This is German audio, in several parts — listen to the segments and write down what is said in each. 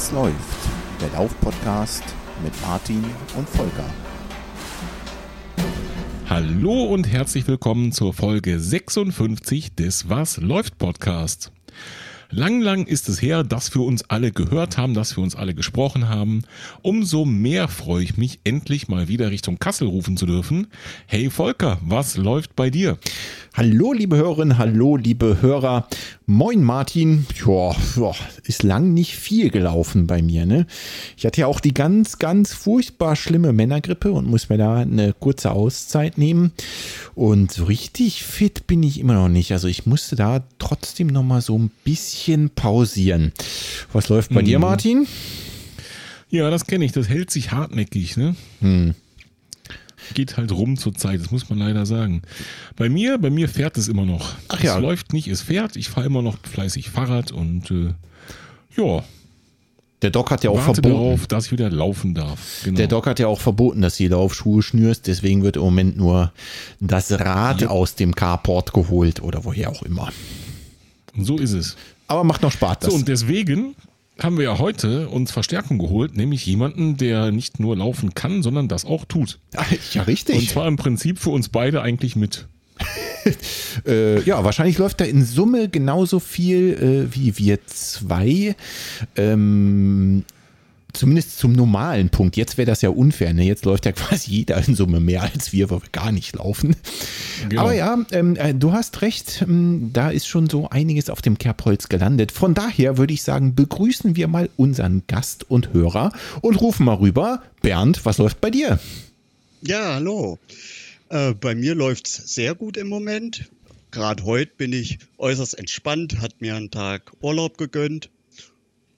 Was läuft? Der Lauf-Podcast mit Martin und Volker. Hallo und herzlich willkommen zur Folge 56 des Was läuft Podcast. Lang, lang ist es her, dass wir uns alle gehört haben, dass wir uns alle gesprochen haben. Umso mehr freue ich mich, endlich mal wieder Richtung Kassel rufen zu dürfen. Hey Volker, was läuft bei dir? Hallo, liebe Hörerinnen, hallo, liebe Hörer. Moin, Martin. Joa, ist lang nicht viel gelaufen bei mir, ne? Ich hatte ja auch die ganz, ganz furchtbar schlimme Männergrippe und muss mir da eine kurze Auszeit nehmen. Und so richtig fit bin ich immer noch nicht. Also ich musste da trotzdem noch mal so ein bisschen pausieren. Was läuft bei hm. dir, Martin? Ja, das kenne ich. Das hält sich hartnäckig, ne? Hm geht halt rum zur Zeit, das muss man leider sagen. Bei mir, bei mir fährt es immer noch. Ach ja. Es läuft nicht, es fährt. Ich fahre immer noch fleißig Fahrrad und äh, ja. Der Doc hat ja auch verboten, darauf, dass ich wieder laufen darf. Genau. Der Doc hat ja auch verboten, dass du Laufschuhe schnürst. Deswegen wird im Moment nur das Rad ja. aus dem Carport geholt oder woher auch immer. So ist es. Aber macht noch Spaß. So, und deswegen haben wir ja heute uns Verstärkung geholt, nämlich jemanden, der nicht nur laufen kann, sondern das auch tut. Ja, richtig. Und zwar im Prinzip für uns beide eigentlich mit. äh, ja, wahrscheinlich läuft da in Summe genauso viel äh, wie wir zwei. Ähm, zumindest zum normalen Punkt. Jetzt wäre das ja unfair. Ne? Jetzt läuft ja quasi jeder in Summe mehr als wir, weil wir gar nicht laufen. Genau. Aber ja, ähm, äh, du hast recht. Ähm, da ist schon so einiges auf dem Kerbholz gelandet. Von daher würde ich sagen, begrüßen wir mal unseren Gast und Hörer und rufen mal rüber. Bernd, was läuft bei dir? Ja, hallo. Äh, bei mir läuft es sehr gut im Moment. Gerade heute bin ich äußerst entspannt, hat mir einen Tag Urlaub gegönnt.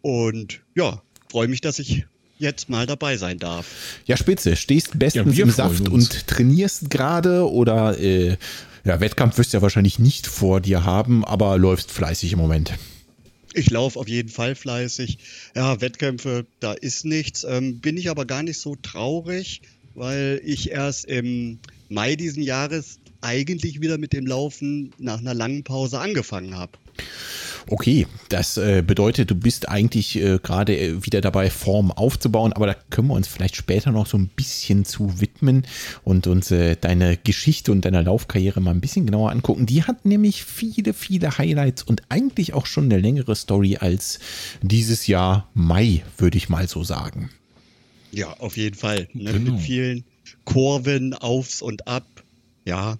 Und ja, freue mich, dass ich jetzt mal dabei sein darf. Ja, spitze. Stehst bestens ja, im Saft uns. und trainierst gerade oder äh, ja, Wettkampf wirst du ja wahrscheinlich nicht vor dir haben, aber läufst fleißig im Moment. Ich laufe auf jeden Fall fleißig. Ja, Wettkämpfe, da ist nichts. Ähm, bin ich aber gar nicht so traurig, weil ich erst im Mai diesen Jahres eigentlich wieder mit dem Laufen nach einer langen Pause angefangen habe. Okay, das äh, bedeutet, du bist eigentlich äh, gerade äh, wieder dabei, Form aufzubauen, aber da können wir uns vielleicht später noch so ein bisschen zu widmen und uns äh, deine Geschichte und deine Laufkarriere mal ein bisschen genauer angucken. Die hat nämlich viele, viele Highlights und eigentlich auch schon eine längere Story als dieses Jahr Mai, würde ich mal so sagen. Ja, auf jeden Fall. Ne? Genau. Mit vielen Kurven aufs und ab. Ja,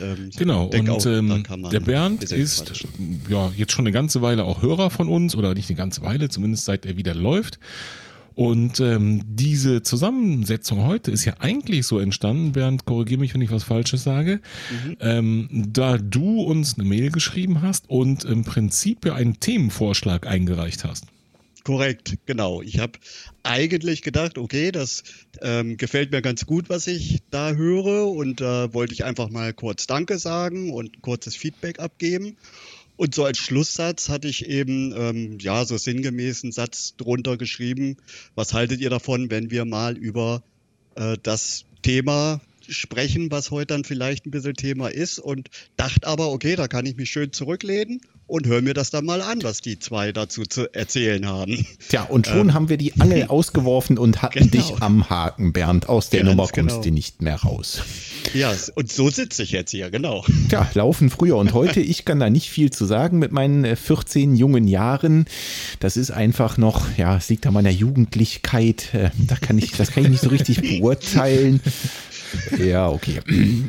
ähm, genau, und auch, ähm, der Bernd ist ja jetzt schon eine ganze Weile auch Hörer von uns, oder nicht eine ganze Weile, zumindest seit er wieder läuft. Und ähm, diese Zusammensetzung heute ist ja eigentlich so entstanden, Bernd, korrigiere mich, wenn ich was Falsches sage, mhm. ähm, da du uns eine Mail geschrieben hast und im Prinzip ja einen Themenvorschlag eingereicht hast. Korrekt, genau. Ich habe eigentlich gedacht, okay, das ähm, gefällt mir ganz gut, was ich da höre und da äh, wollte ich einfach mal kurz Danke sagen und kurzes Feedback abgeben. Und so als Schlusssatz hatte ich eben, ähm, ja, so sinngemäß einen Satz drunter geschrieben. Was haltet ihr davon, wenn wir mal über äh, das Thema sprechen, was heute dann vielleicht ein bisschen Thema ist und dachte aber, okay, da kann ich mich schön zurücklehnen und hör mir das dann mal an, was die zwei dazu zu erzählen haben. Tja, und schon ähm. haben wir die Angel ausgeworfen und hatten genau. dich am Haken, Bernd. Aus der Ganz Nummer kommst genau. du nicht mehr raus. Ja, und so sitze ich jetzt hier, genau. Tja, laufen früher und heute. Ich kann da nicht viel zu sagen mit meinen 14 äh, jungen Jahren. Das ist einfach noch, ja, es liegt an meiner Jugendlichkeit. Äh, da kann ich, das kann ich nicht so richtig beurteilen. Ja, okay.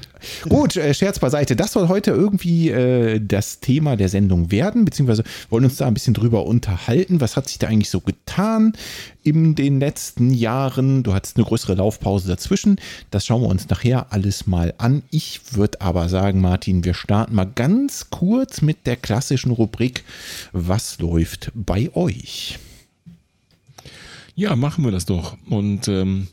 Gut, äh, Scherz beiseite. Das soll heute irgendwie äh, das Thema der Sendung werden, beziehungsweise wollen uns da ein bisschen drüber unterhalten. Was hat sich da eigentlich so getan in den letzten Jahren? Du hattest eine größere Laufpause dazwischen. Das schauen wir uns nachher alles mal an. Ich würde aber sagen, Martin, wir starten mal ganz kurz mit der klassischen Rubrik Was läuft bei euch? Ja, machen wir das doch. Und ähm,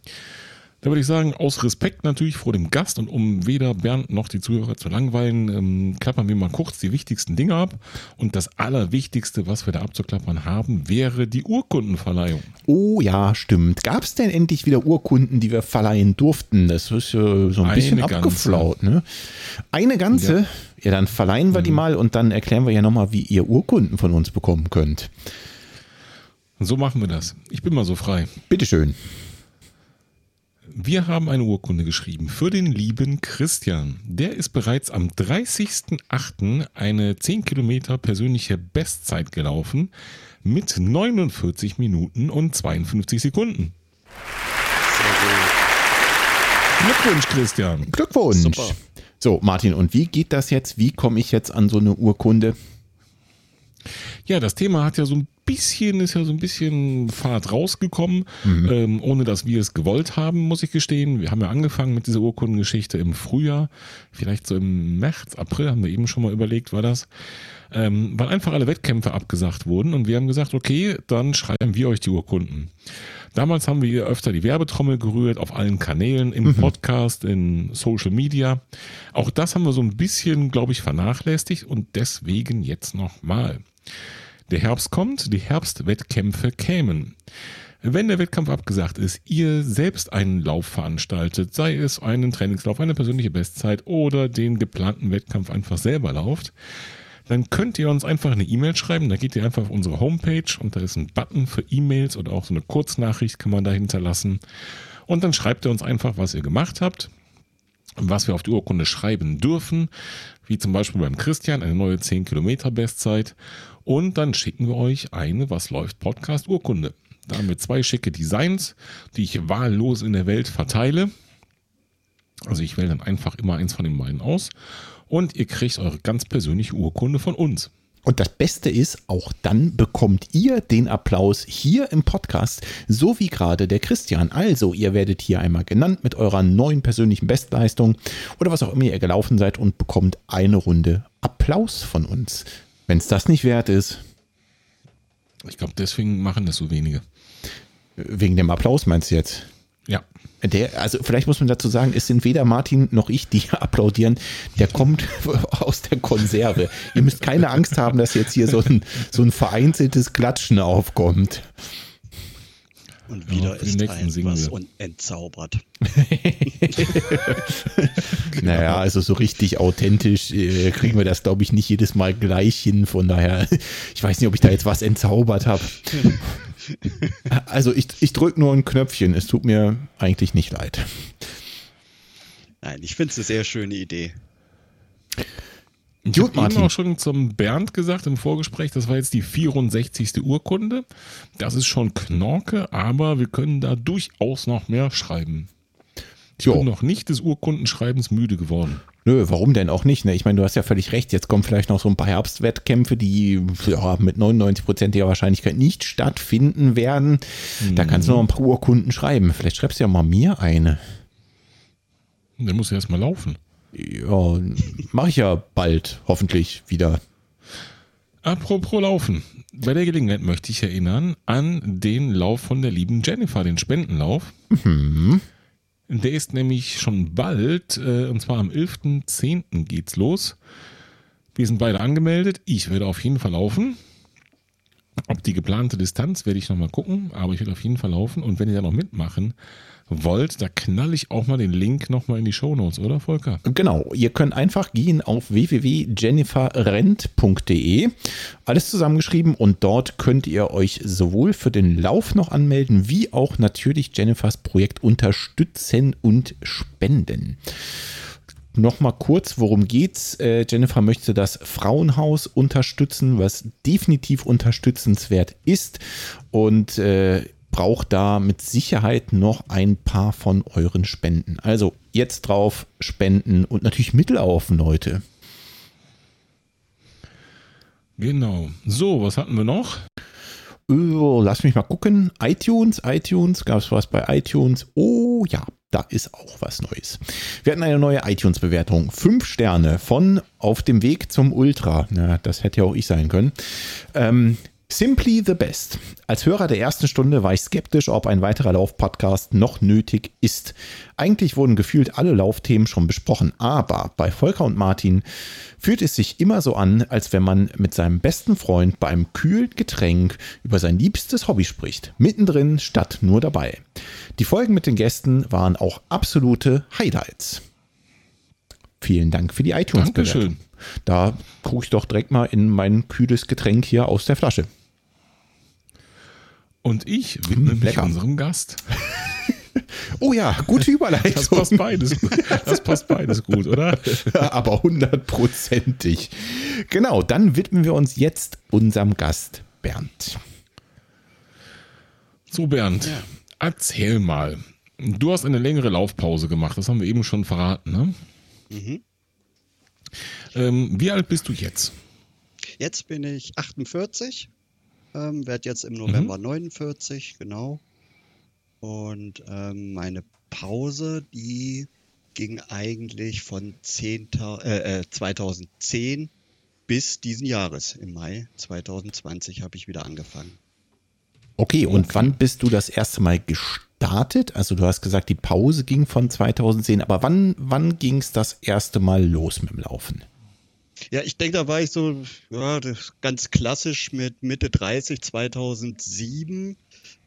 da würde ich sagen, aus Respekt natürlich vor dem Gast und um weder Bernd noch die Zuhörer zu langweilen, ähm, klappern wir mal kurz die wichtigsten Dinge ab. Und das Allerwichtigste, was wir da abzuklappern haben, wäre die Urkundenverleihung. Oh ja, stimmt. Gab es denn endlich wieder Urkunden, die wir verleihen durften? Das ist ja so ein Eine bisschen ganze. abgeflaut. Ne? Eine ganze? Ja. ja dann verleihen wir mhm. die mal und dann erklären wir ja nochmal, wie ihr Urkunden von uns bekommen könnt. So machen wir das. Ich bin mal so frei. Bitteschön. Wir haben eine Urkunde geschrieben für den lieben Christian. Der ist bereits am 30.08. eine 10 Kilometer persönliche Bestzeit gelaufen mit 49 Minuten und 52 Sekunden. Glückwunsch, Christian. Glückwunsch. Super. So, Martin, und wie geht das jetzt? Wie komme ich jetzt an so eine Urkunde? Ja, das Thema hat ja so ein bisschen, ist ja so ein bisschen Fahrt rausgekommen, mhm. ähm, ohne dass wir es gewollt haben, muss ich gestehen. Wir haben ja angefangen mit dieser Urkundengeschichte im Frühjahr, vielleicht so im März, April, haben wir eben schon mal überlegt, war das. Ähm, weil einfach alle Wettkämpfe abgesagt wurden und wir haben gesagt, okay, dann schreiben wir euch die Urkunden. Damals haben wir öfter die Werbetrommel gerührt auf allen Kanälen, im mhm. Podcast, in Social Media. Auch das haben wir so ein bisschen, glaube ich, vernachlässigt und deswegen jetzt nochmal. Der Herbst kommt, die Herbstwettkämpfe kämen. Wenn der Wettkampf abgesagt ist, ihr selbst einen Lauf veranstaltet, sei es einen Trainingslauf, eine persönliche Bestzeit oder den geplanten Wettkampf einfach selber lauft, dann könnt ihr uns einfach eine E-Mail schreiben. Da geht ihr einfach auf unsere Homepage und da ist ein Button für E-Mails oder auch so eine Kurznachricht kann man da hinterlassen. Und dann schreibt ihr uns einfach, was ihr gemacht habt, was wir auf die Urkunde schreiben dürfen, wie zum Beispiel beim Christian eine neue 10 Kilometer Bestzeit. Und dann schicken wir euch eine Was läuft Podcast Urkunde. Da haben wir zwei schicke Designs, die ich wahllos in der Welt verteile. Also ich wähle dann einfach immer eins von den beiden aus und ihr kriegt eure ganz persönliche Urkunde von uns. Und das Beste ist, auch dann bekommt ihr den Applaus hier im Podcast, so wie gerade der Christian. Also, ihr werdet hier einmal genannt mit eurer neuen persönlichen Bestleistung oder was auch immer ihr gelaufen seid und bekommt eine Runde Applaus von uns. Wenn es das nicht wert ist. Ich glaube, deswegen machen das so wenige. Wegen dem Applaus meinst du jetzt? Ja. Der, also vielleicht muss man dazu sagen, es sind weder Martin noch ich, die applaudieren. Der kommt aus der Konserve. Ihr müsst keine Angst haben, dass jetzt hier so ein, so ein vereinzeltes Klatschen aufkommt. Und wieder ja, ist ein was und entzaubert. naja, also so richtig authentisch äh, kriegen wir das, glaube ich, nicht jedes Mal gleich hin. Von daher, ich weiß nicht, ob ich da jetzt was entzaubert habe. Also ich, ich drücke nur ein Knöpfchen. Es tut mir eigentlich nicht leid. Nein, ich finde es eine sehr schöne Idee. Ich habe eben auch schon zum Bernd gesagt im Vorgespräch, das war jetzt die 64. Urkunde. Das ist schon Knorke, aber wir können da durchaus noch mehr schreiben. Ich jo. bin noch nicht des Urkundenschreibens müde geworden. Nö, warum denn auch nicht? Ne? Ich meine, du hast ja völlig recht. Jetzt kommen vielleicht noch so ein paar Herbstwettkämpfe, die ja, mit 99%iger Wahrscheinlichkeit nicht stattfinden werden. Mhm. Da kannst du noch ein paar Urkunden schreiben. Vielleicht schreibst du ja mal mir eine. Der muss ja erstmal laufen. Ja, mache ich ja bald, hoffentlich wieder. Apropos Laufen. Bei der Gelegenheit möchte ich erinnern an den Lauf von der lieben Jennifer, den Spendenlauf. Mhm. Der ist nämlich schon bald, äh, und zwar am 11.10. geht's los. Wir sind beide angemeldet. Ich werde auf jeden Fall laufen. Ob die geplante Distanz werde ich nochmal gucken, aber ich werde auf jeden Fall laufen. Und wenn ihr da noch mitmachen wollt, da knall ich auch mal den Link nochmal in die Shownotes, oder Volker? Genau, ihr könnt einfach gehen auf www.jenniferrent.de, alles zusammengeschrieben und dort könnt ihr euch sowohl für den Lauf noch anmelden, wie auch natürlich Jennifers Projekt unterstützen und spenden. Nochmal kurz, worum geht's? Äh, Jennifer möchte das Frauenhaus unterstützen, was definitiv unterstützenswert ist. Und äh, braucht da mit Sicherheit noch ein paar von euren Spenden. Also jetzt drauf spenden und natürlich Mittel auf, Leute. Genau. So, was hatten wir noch? Oh, lass mich mal gucken. iTunes, iTunes, gab es was bei iTunes? Oh ja, da ist auch was Neues. Wir hatten eine neue iTunes-Bewertung. Fünf Sterne von Auf dem Weg zum Ultra. Ja, das hätte ja auch ich sein können. Ähm, Simply the Best. Als Hörer der ersten Stunde war ich skeptisch, ob ein weiterer Lauf-Podcast noch nötig ist. Eigentlich wurden gefühlt alle Laufthemen schon besprochen, aber bei Volker und Martin fühlt es sich immer so an, als wenn man mit seinem besten Freund bei einem kühlen Getränk über sein liebstes Hobby spricht. Mittendrin statt nur dabei. Die Folgen mit den Gästen waren auch absolute Highlights. Vielen Dank für die iTunes-Bewertung. Da gucke ich doch direkt mal in mein kühles Getränk hier aus der Flasche. Und ich widme mich unserem Gast. Oh ja, gute Überleitung. Das passt beides, das passt beides gut, oder? Aber hundertprozentig. Genau, dann widmen wir uns jetzt unserem Gast Bernd. So, Bernd, ja. erzähl mal. Du hast eine längere Laufpause gemacht, das haben wir eben schon verraten, ne? Mhm. Ähm, wie alt bist du jetzt? Jetzt bin ich 48, ähm, werde jetzt im November mhm. 49, genau. Und ähm, meine Pause, die ging eigentlich von 10, äh, äh, 2010 bis diesen Jahres. Im Mai 2020 habe ich wieder angefangen. Okay, und okay. wann bist du das erste Mal gestartet? Also du hast gesagt, die Pause ging von 2010, aber wann, wann ging es das erste Mal los mit dem Laufen? Ja, ich denke, da war ich so ja, ganz klassisch mit Mitte 30, 2007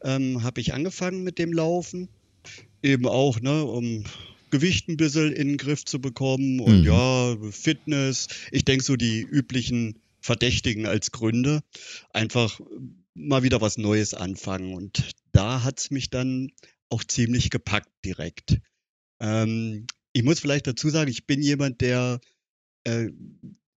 ähm, habe ich angefangen mit dem Laufen. Eben auch, ne, um Gewicht ein bisschen in den Griff zu bekommen und mhm. ja, Fitness. Ich denke, so die üblichen Verdächtigen als Gründe. Einfach mal wieder was Neues anfangen. Und da hat es mich dann auch ziemlich gepackt direkt. Ähm, ich muss vielleicht dazu sagen, ich bin jemand, der äh,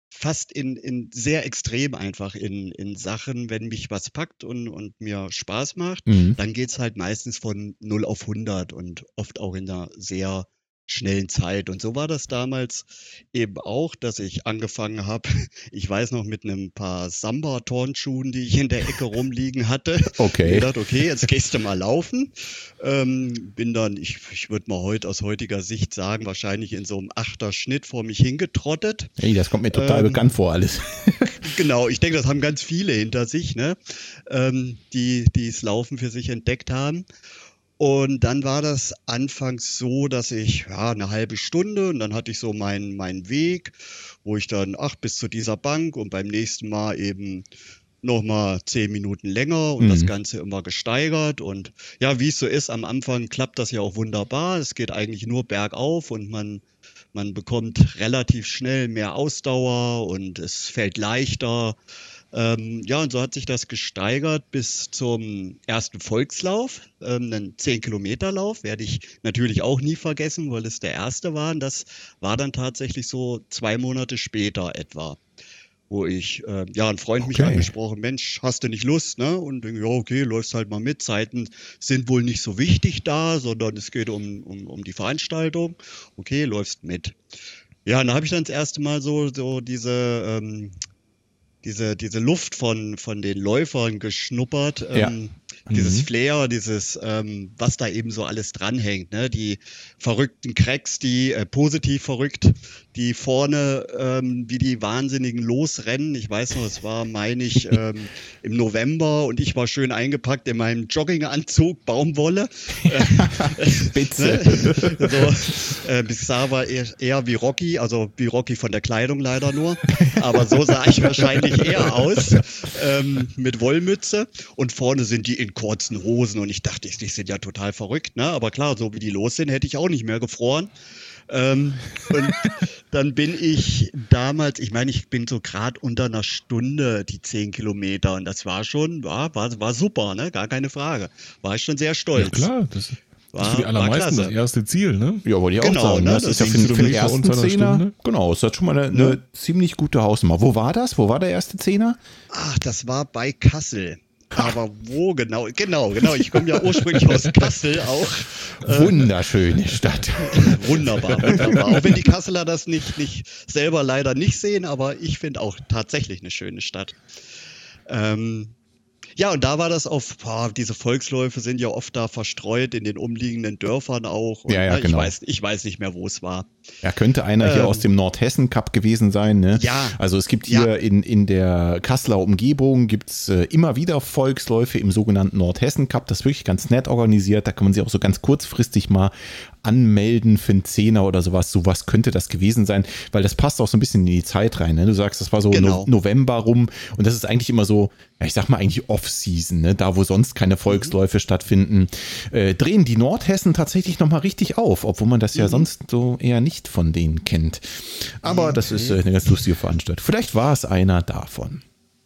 fast in, in sehr extrem einfach in, in Sachen, wenn mich was packt und, und mir Spaß macht, mhm. dann geht es halt meistens von 0 auf 100 und oft auch in einer sehr schnellen Zeit. Und so war das damals eben auch, dass ich angefangen habe, ich weiß noch, mit einem paar Samba-Turnschuhen, die ich in der Ecke rumliegen hatte. Okay. Ich dachte, okay, jetzt gehst du mal laufen. Ähm, bin dann, ich, ich würde mal heute aus heutiger Sicht sagen, wahrscheinlich in so einem achter Schnitt vor mich hingetrottet. Hey, das kommt mir total ähm, bekannt vor, alles. genau, ich denke, das haben ganz viele hinter sich, ne? Ähm, die das Laufen für sich entdeckt haben. Und dann war das anfangs so, dass ich ja eine halbe Stunde und dann hatte ich so meinen meinen Weg, wo ich dann ach bis zu dieser Bank und beim nächsten Mal eben noch mal zehn Minuten länger und mhm. das Ganze immer gesteigert und ja, wie es so ist, am Anfang klappt das ja auch wunderbar. Es geht eigentlich nur bergauf und man man bekommt relativ schnell mehr Ausdauer und es fällt leichter. Ähm, ja, und so hat sich das gesteigert bis zum ersten Volkslauf, ähm, einen 10-Kilometer-Lauf, werde ich natürlich auch nie vergessen, weil es der erste war. Und das war dann tatsächlich so zwei Monate später etwa wo ich, äh, ja, ein Freund okay. mich angesprochen, Mensch, hast du nicht Lust, ne? Und denke, ja, okay, läufst halt mal mit. Zeiten sind wohl nicht so wichtig da, sondern es geht um, um, um die Veranstaltung. Okay, läufst mit. Ja, und da habe ich dann das erste Mal so, so diese, ähm, diese, diese Luft von, von den Läufern geschnuppert. Ja. Ähm, dieses mhm. Flair, dieses, ähm, was da eben so alles dranhängt, ne? Die verrückten Cracks, die äh, positiv verrückt, die vorne ähm, wie die Wahnsinnigen losrennen. Ich weiß noch, es war, meine ich, ähm, im November und ich war schön eingepackt in meinem Jogginganzug, Baumwolle. Bitte. ne? so, äh, bis sah war eher, eher wie Rocky, also wie Rocky von der Kleidung leider nur. Aber so sah ich wahrscheinlich eher aus, ähm, mit Wollmütze. Und vorne sind die in kurzen Hosen und ich dachte, die sind ja total verrückt, ne? Aber klar, so wie die los sind, hätte ich auch nicht mehr gefroren. Ähm, und dann bin ich damals, ich meine, ich bin so gerade unter einer Stunde die zehn Kilometer und das war schon, war, war, war super, ne? Gar keine Frage. War ich schon sehr stolz. Ja, klar, das war, das ist für die allermeisten das erste Ziel, ne? Ja, wollte ich genau, auch sagen. Ne? Das, das ist ja für, für den ersten Zehner. Genau, das hat schon mal eine, eine ja. ziemlich gute Hausnummer. Wo war das? Wo war der erste Zehner? Ach, das war bei Kassel. Aber wo genau? Genau, genau. Ich komme ja ursprünglich aus Kassel auch. Wunderschöne Stadt. wunderbar, wunderbar. Auch wenn die Kasseler das nicht, nicht selber leider nicht sehen, aber ich finde auch tatsächlich eine schöne Stadt. Ähm, ja, und da war das auf, boah, diese Volksläufe sind ja oft da verstreut in den umliegenden Dörfern auch. Und, ja, ja, ne, genau. Ich weiß, ich weiß nicht mehr, wo es war. Ja, könnte einer ähm, hier aus dem Nordhessen Cup gewesen sein. Ne? Ja. Also es gibt hier ja. in, in der Kasseler Umgebung gibt's äh, immer wieder Volksläufe im sogenannten Nordhessen Cup. Das ist wirklich ganz nett organisiert. Da kann man sich auch so ganz kurzfristig mal anmelden für einen Zehner oder sowas. Sowas könnte das gewesen sein, weil das passt auch so ein bisschen in die Zeit rein. Ne? Du sagst, das war so genau. no November rum und das ist eigentlich immer so, ja, ich sag mal eigentlich Off-Season, ne? da wo sonst keine mhm. Volksläufe mhm. stattfinden, äh, drehen die Nordhessen tatsächlich nochmal richtig auf, obwohl man das ja mhm. sonst so eher nicht von denen kennt. Aber okay. das ist äh, eine ganz lustige Veranstaltung. Vielleicht war es einer davon.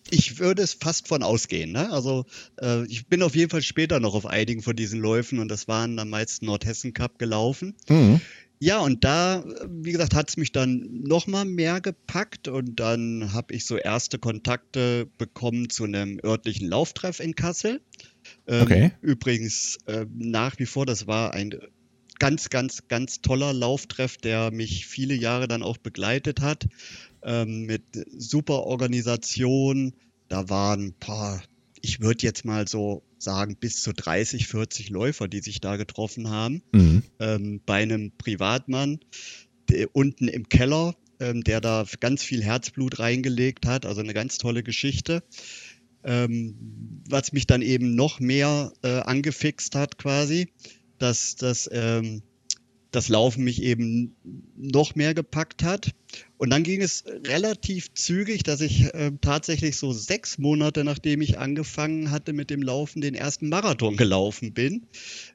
ich würde es fast von ausgehen. Ne? Also äh, ich bin auf jeden Fall später noch auf einigen von diesen Läufen und das waren am meisten Nordhessen Cup gelaufen. Mhm. Ja, und da, wie gesagt, hat es mich dann nochmal mehr gepackt und dann habe ich so erste Kontakte bekommen zu einem örtlichen Lauftreff in Kassel. Ähm, okay. Übrigens äh, nach wie vor, das war ein ganz, ganz, ganz toller Lauftreff, der mich viele Jahre dann auch begleitet hat. Ähm, mit super Organisation. Da waren ein paar, ich würde jetzt mal so sagen, bis zu 30, 40 Läufer, die sich da getroffen haben. Mhm. Ähm, bei einem Privatmann der, unten im Keller, ähm, der da ganz viel Herzblut reingelegt hat. Also eine ganz tolle Geschichte. Ähm, was mich dann eben noch mehr äh, angefixt hat quasi, dass, dass ähm, das Laufen mich eben noch mehr gepackt hat. Und dann ging es relativ zügig, dass ich äh, tatsächlich so sechs Monate, nachdem ich angefangen hatte mit dem Laufen, den ersten Marathon gelaufen bin.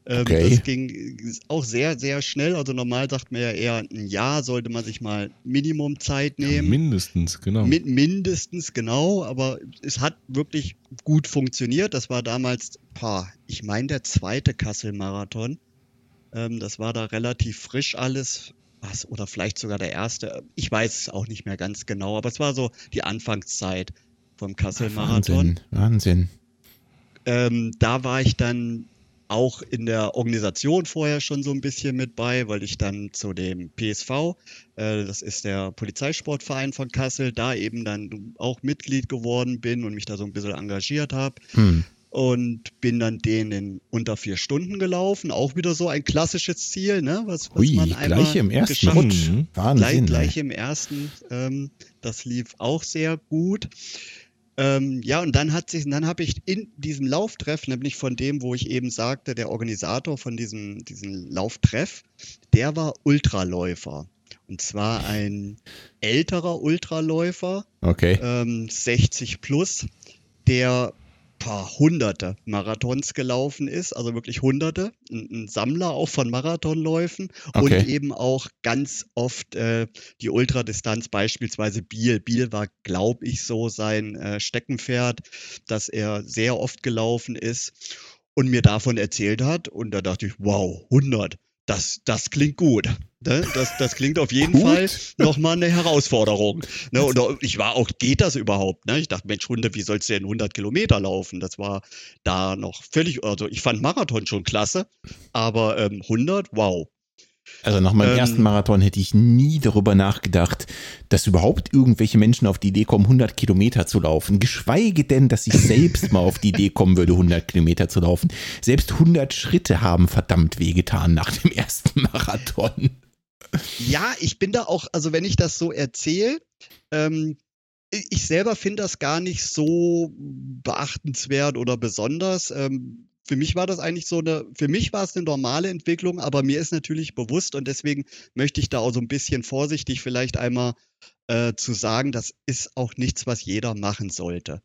Ähm, okay. Das ging auch sehr, sehr schnell. Also normal sagt man ja eher ein Jahr sollte man sich mal Minimum Zeit nehmen. Ja, mindestens, genau. Mit, mindestens, genau. Aber es hat wirklich gut funktioniert. Das war damals, paar, ich meine, der zweite Kassel-Marathon. Ähm, das war da relativ frisch alles. Was, oder vielleicht sogar der erste. Ich weiß es auch nicht mehr ganz genau, aber es war so die Anfangszeit vom Kassel-Marathon. Wahnsinn, Wahnsinn. Ähm, da war ich dann auch in der Organisation vorher schon so ein bisschen mit bei, weil ich dann zu dem PSV, äh, das ist der Polizeisportverein von Kassel, da eben dann auch Mitglied geworden bin und mich da so ein bisschen engagiert habe. Hm und bin dann den in unter vier Stunden gelaufen. Auch wieder so ein klassisches Ziel, ne? Was, was Ui, man gleich im ersten Rutsch. Mhm. Wahnsinn. Gleich, gleich im ersten. Ähm, das lief auch sehr gut. Ähm, ja, und dann hat sich, dann habe ich in diesem Lauftreff, nämlich von dem, wo ich eben sagte, der Organisator von diesem, diesem Lauftreff, der war Ultraläufer. Und zwar ein älterer Ultraläufer, okay. ähm, 60 plus, der paar hunderte Marathons gelaufen ist, also wirklich hunderte, ein, ein Sammler auch von Marathonläufen okay. und eben auch ganz oft äh, die Ultradistanz, beispielsweise Biel. Biel war, glaube ich, so sein äh, Steckenpferd, dass er sehr oft gelaufen ist und mir davon erzählt hat und da dachte ich, wow, 100 das, das klingt gut. Ne? Das, das klingt auf jeden gut. Fall nochmal eine Herausforderung. Ne? Und ich war auch, geht das überhaupt? Ne? Ich dachte, Mensch, Hunde, wie sollst du denn 100 Kilometer laufen? Das war da noch völlig, also ich fand Marathon schon klasse, aber ähm, 100, wow. Also nach meinem ähm, ersten Marathon hätte ich nie darüber nachgedacht, dass überhaupt irgendwelche Menschen auf die Idee kommen, 100 Kilometer zu laufen. Geschweige denn, dass ich selbst mal auf die Idee kommen würde, 100 Kilometer zu laufen. Selbst 100 Schritte haben verdammt wehgetan nach dem ersten Marathon. Ja, ich bin da auch, also wenn ich das so erzähle, ähm, ich selber finde das gar nicht so beachtenswert oder besonders. Ähm, für mich war das eigentlich so eine, für mich war es eine normale Entwicklung, aber mir ist natürlich bewusst und deswegen möchte ich da auch so ein bisschen vorsichtig vielleicht einmal äh, zu sagen, das ist auch nichts, was jeder machen sollte.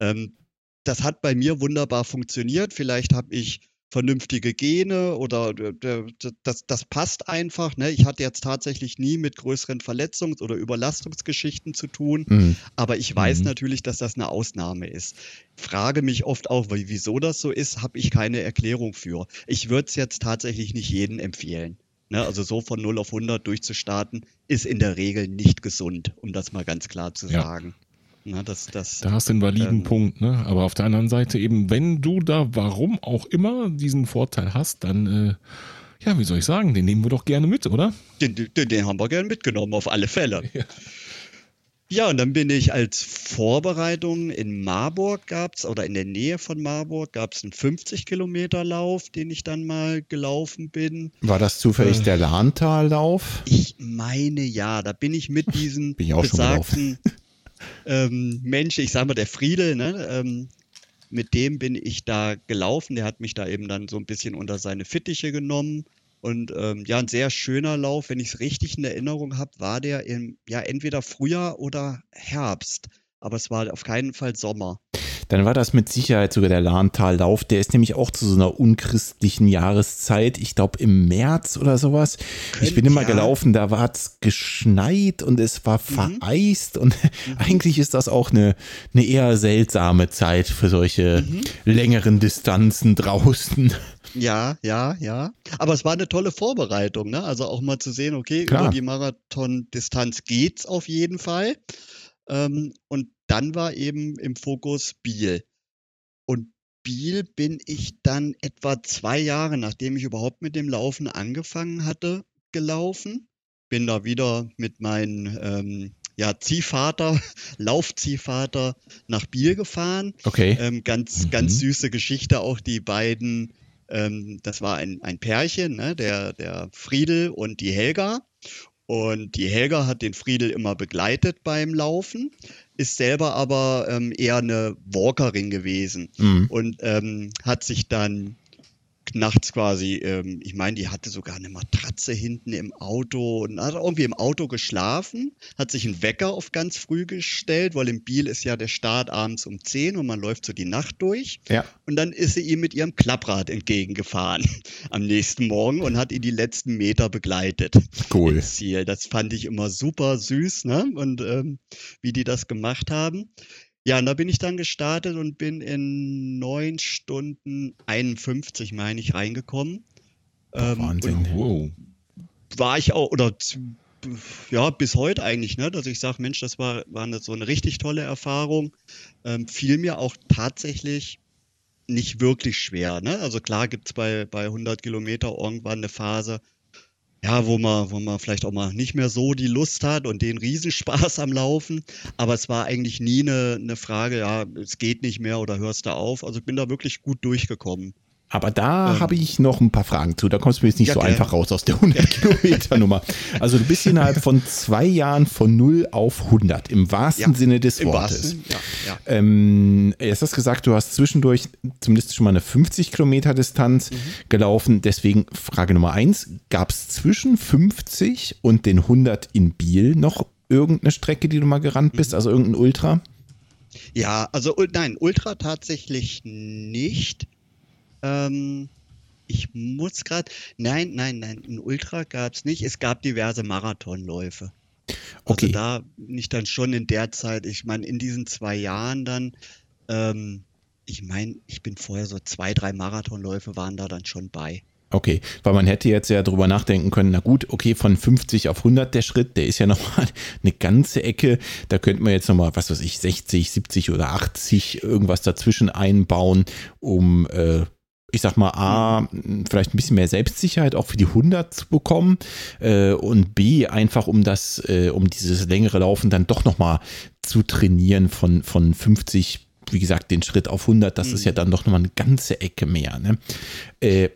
Ähm, das hat bei mir wunderbar funktioniert. Vielleicht habe ich vernünftige Gene oder das, das passt einfach. Ne? Ich hatte jetzt tatsächlich nie mit größeren Verletzungs- oder Überlastungsgeschichten zu tun, mhm. aber ich weiß mhm. natürlich, dass das eine Ausnahme ist. Frage mich oft auch, wieso das so ist, habe ich keine Erklärung für. Ich würde es jetzt tatsächlich nicht jedem empfehlen. Ne? Also so von 0 auf 100 durchzustarten, ist in der Regel nicht gesund, um das mal ganz klar zu ja. sagen. Na, das, das, da hast du einen validen ähm, Punkt, ne? Aber auf der anderen Seite eben, wenn du da warum auch immer diesen Vorteil hast, dann, äh, ja, wie soll ich sagen, den nehmen wir doch gerne mit, oder? Den, den, den haben wir gerne mitgenommen, auf alle Fälle. Ja. Ja, und dann bin ich als Vorbereitung in Marburg gab's oder in der Nähe von Marburg gab es einen 50 Kilometer Lauf, den ich dann mal gelaufen bin. War das zufällig äh, der Lahntallauf? Ich meine ja, da bin ich mit diesen bin ich besagten ähm, Mensch, ich sage mal, der Friedel, ne, ähm, mit dem bin ich da gelaufen. Der hat mich da eben dann so ein bisschen unter seine Fittiche genommen. Und ähm, ja, ein sehr schöner Lauf, wenn ich es richtig in Erinnerung habe, war der im, ja, entweder Frühjahr oder Herbst. Aber es war auf keinen Fall Sommer. Dann war das mit Sicherheit sogar der Lahntallauf. Der ist nämlich auch zu so einer unchristlichen Jahreszeit. Ich glaube im März oder sowas. Ich bin immer ja. gelaufen, da war es geschneit und es war mhm. vereist. Und mhm. eigentlich ist das auch eine, eine eher seltsame Zeit für solche mhm. längeren Distanzen draußen. Ja, ja, ja. Aber es war eine tolle Vorbereitung, ne? Also auch mal zu sehen, okay, Klar. über die Marathon-Distanz geht's auf jeden Fall. Ähm, und dann war eben im Fokus Biel. Und Biel bin ich dann etwa zwei Jahre, nachdem ich überhaupt mit dem Laufen angefangen hatte, gelaufen. Bin da wieder mit meinem ähm, ja, Ziehvater, Laufziehvater nach Biel gefahren. Okay. Ähm, ganz, mhm. ganz süße Geschichte auch die beiden ähm, das war ein, ein Pärchen, ne? der, der Friedel und die Helga. Und die Helga hat den Friedel immer begleitet beim Laufen, ist selber aber ähm, eher eine Walkerin gewesen mhm. und ähm, hat sich dann nachts quasi, ähm, ich meine, die hatte sogar eine Matratze hinten im Auto und hat irgendwie im Auto geschlafen, hat sich einen Wecker auf ganz früh gestellt, weil im Biel ist ja der Start abends um 10 und man läuft so die Nacht durch. Ja. Und dann ist sie ihm mit ihrem Klapprad entgegengefahren am nächsten Morgen und hat ihn die letzten Meter begleitet. Cool. Ziel. Das fand ich immer super süß, ne? Und ähm, wie die das gemacht haben. Ja, und da bin ich dann gestartet und bin in neun Stunden 51, meine ich, reingekommen. Ähm, Wahnsinn. Wow. War ich auch, oder ja, bis heute eigentlich, ne, dass ich sage, Mensch, das war, war eine, so eine richtig tolle Erfahrung. Ähm, fiel mir auch tatsächlich nicht wirklich schwer. Ne? Also klar gibt es bei, bei 100 Kilometer irgendwann eine Phase, ja, wo man, wo man vielleicht auch mal nicht mehr so die Lust hat und den Riesenspaß am Laufen. Aber es war eigentlich nie eine, eine Frage, ja, es geht nicht mehr oder hörst du auf. Also ich bin da wirklich gut durchgekommen. Aber da ähm, habe ich noch ein paar Fragen zu. Da kommst du jetzt nicht ja, so okay. einfach raus aus der 100 Kilometer Nummer. Also du bist innerhalb von zwei Jahren von 0 auf 100 im wahrsten ja, Sinne des Wortes. Wahrsten, ja, ähm, erst hast gesagt, du hast zwischendurch zumindest schon mal eine 50 Kilometer Distanz mhm. gelaufen. Deswegen Frage Nummer eins: Gab es zwischen 50 und den 100 in Biel noch irgendeine Strecke, die du mal gerannt bist? Mhm. Also irgendein Ultra? Ja, also nein, Ultra tatsächlich nicht. Ähm, ich muss gerade. Nein, nein, nein. Ein Ultra gab es nicht. Es gab diverse Marathonläufe. Also okay. Also da nicht dann schon in der Zeit, ich meine, in diesen zwei Jahren dann, ähm, ich meine, ich bin vorher so zwei, drei Marathonläufe waren da dann schon bei. Okay, weil man hätte jetzt ja drüber nachdenken können, na gut, okay, von 50 auf 100 der Schritt, der ist ja nochmal eine ganze Ecke. Da könnte man jetzt nochmal, was weiß ich, 60, 70 oder 80 irgendwas dazwischen einbauen, um äh, ich sag mal, A, vielleicht ein bisschen mehr Selbstsicherheit auch für die 100 zu bekommen äh, und B, einfach um das, äh, um dieses längere Laufen dann doch nochmal zu trainieren von, von 50, wie gesagt, den Schritt auf 100, das mhm. ist ja dann doch nochmal eine ganze Ecke mehr. Ne? Äh,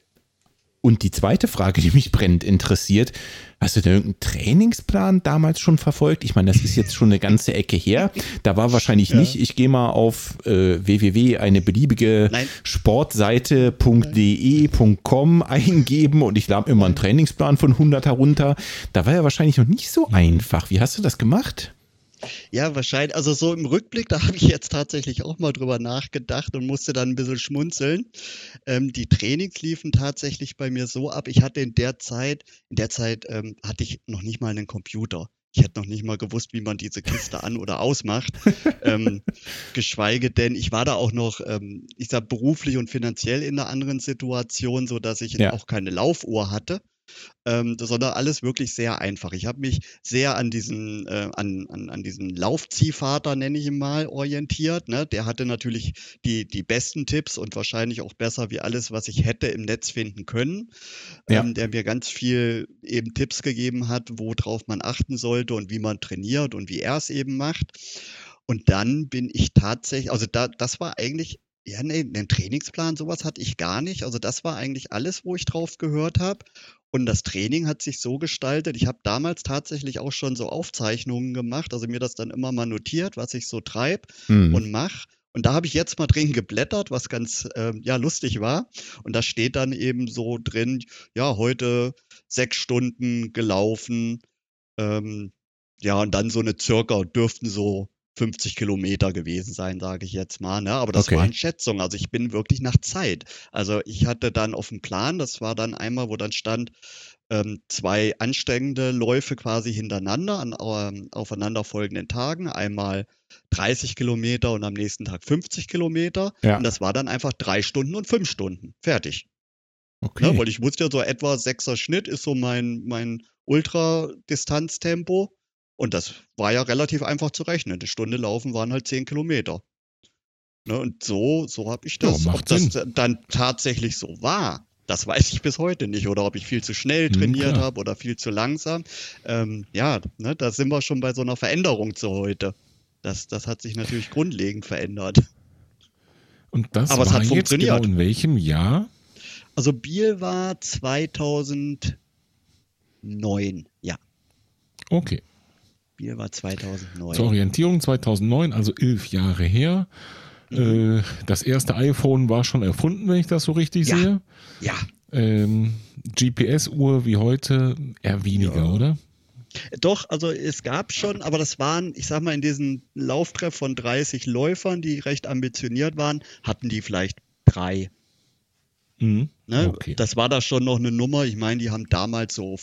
und die zweite Frage, die mich brennend interessiert, hast du denn irgendeinen Trainingsplan damals schon verfolgt? Ich meine, das ist jetzt schon eine ganze Ecke her. Da war wahrscheinlich ja. nicht, ich gehe mal auf äh, www, eine beliebige sportseite.de.com eingeben und ich lade mal einen Trainingsplan von 100 herunter. Da war ja wahrscheinlich noch nicht so einfach. Wie hast du das gemacht? Ja, wahrscheinlich. Also so im Rückblick, da habe ich jetzt tatsächlich auch mal drüber nachgedacht und musste dann ein bisschen schmunzeln. Ähm, die Trainings liefen tatsächlich bei mir so ab. Ich hatte in der Zeit, in der Zeit ähm, hatte ich noch nicht mal einen Computer. Ich hätte noch nicht mal gewusst, wie man diese Kiste an- oder ausmacht. ähm, geschweige denn, ich war da auch noch, ähm, ich sag beruflich und finanziell in einer anderen Situation, so dass ich ja. auch keine Laufuhr hatte ähm, sondern alles wirklich sehr einfach. Ich habe mich sehr an diesen, äh, an, an, an diesen Laufziehvater, nenne ich ihn mal, orientiert. Ne? Der hatte natürlich die, die besten Tipps und wahrscheinlich auch besser wie alles, was ich hätte im Netz finden können. Ja. Ähm, der mir ganz viel eben Tipps gegeben hat, worauf man achten sollte und wie man trainiert und wie er es eben macht. Und dann bin ich tatsächlich, also da, das war eigentlich ja, nee, einen Trainingsplan, sowas hatte ich gar nicht. Also das war eigentlich alles, wo ich drauf gehört habe. Und das Training hat sich so gestaltet. Ich habe damals tatsächlich auch schon so Aufzeichnungen gemacht, also mir das dann immer mal notiert, was ich so treibe mhm. und mache. Und da habe ich jetzt mal drin geblättert, was ganz äh, ja lustig war. Und da steht dann eben so drin, ja, heute sechs Stunden gelaufen. Ähm, ja, und dann so eine circa dürften so 50 Kilometer gewesen sein, sage ich jetzt mal. Ne? Aber das okay. waren Schätzungen. Also ich bin wirklich nach Zeit. Also ich hatte dann auf dem Plan, das war dann einmal, wo dann stand, ähm, zwei anstrengende Läufe quasi hintereinander an ähm, aufeinanderfolgenden Tagen. Einmal 30 Kilometer und am nächsten Tag 50 Kilometer. Ja. Und das war dann einfach drei Stunden und fünf Stunden. Fertig. Okay. Ne, weil ich wusste ja so etwa sechser Schnitt ist so mein, mein Ultradistanztempo. Und das war ja relativ einfach zu rechnen. Eine Stunde laufen waren halt zehn Kilometer. Ne, und so, so habe ich das. Ja, ob das dann tatsächlich so war, das weiß ich bis heute nicht. Oder ob ich viel zu schnell hm, trainiert hm, habe oder viel zu langsam. Ähm, ja, ne, da sind wir schon bei so einer Veränderung zu heute. Das, das hat sich natürlich grundlegend verändert. Und das Aber war es hat funktioniert. Genau in welchem Jahr? Also Biel war 2009, ja. Okay. Biel war 2009. Zur Orientierung 2009, also elf Jahre her. Mhm. Äh, das erste iPhone war schon erfunden, wenn ich das so richtig ja. sehe. Ja. Ähm, GPS-Uhr wie heute eher weniger, ja. oder? Doch, also es gab schon, aber das waren, ich sag mal, in diesem Lauftreff von 30 Läufern, die recht ambitioniert waren, hatten die vielleicht drei. Mhm. Ne? Okay. Das war da schon noch eine Nummer. Ich meine, die haben damals so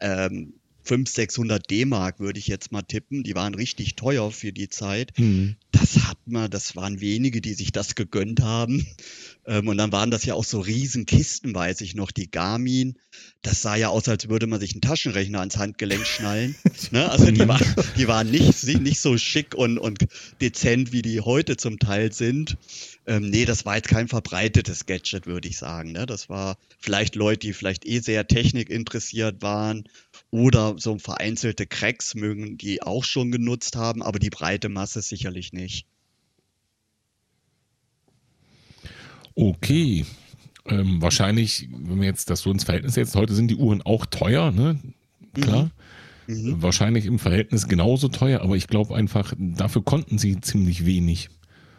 ähm, 500, 600 D-Mark, würde ich jetzt mal tippen. Die waren richtig teuer für die Zeit. Mhm. Das hat man, das waren wenige, die sich das gegönnt haben. Ähm, und dann waren das ja auch so Riesenkisten, weiß ich noch, die Garmin. Das sah ja aus, als würde man sich einen Taschenrechner ans Handgelenk schnallen. ne? Also die, war, die waren nicht, nicht so schick und, und dezent, wie die heute zum Teil sind. Ähm, nee, das war jetzt kein verbreitetes Gadget, würde ich sagen. Ne? Das war vielleicht Leute, die vielleicht eh sehr technikinteressiert waren oder so vereinzelte Cracks mögen, die auch schon genutzt haben, aber die breite Masse sicherlich nicht. Okay. Ähm, wahrscheinlich, wenn wir jetzt das so ins Verhältnis setzen, heute sind die Uhren auch teuer, ne? Klar. Mhm. Mhm. Wahrscheinlich im Verhältnis genauso teuer, aber ich glaube einfach, dafür konnten sie ziemlich wenig.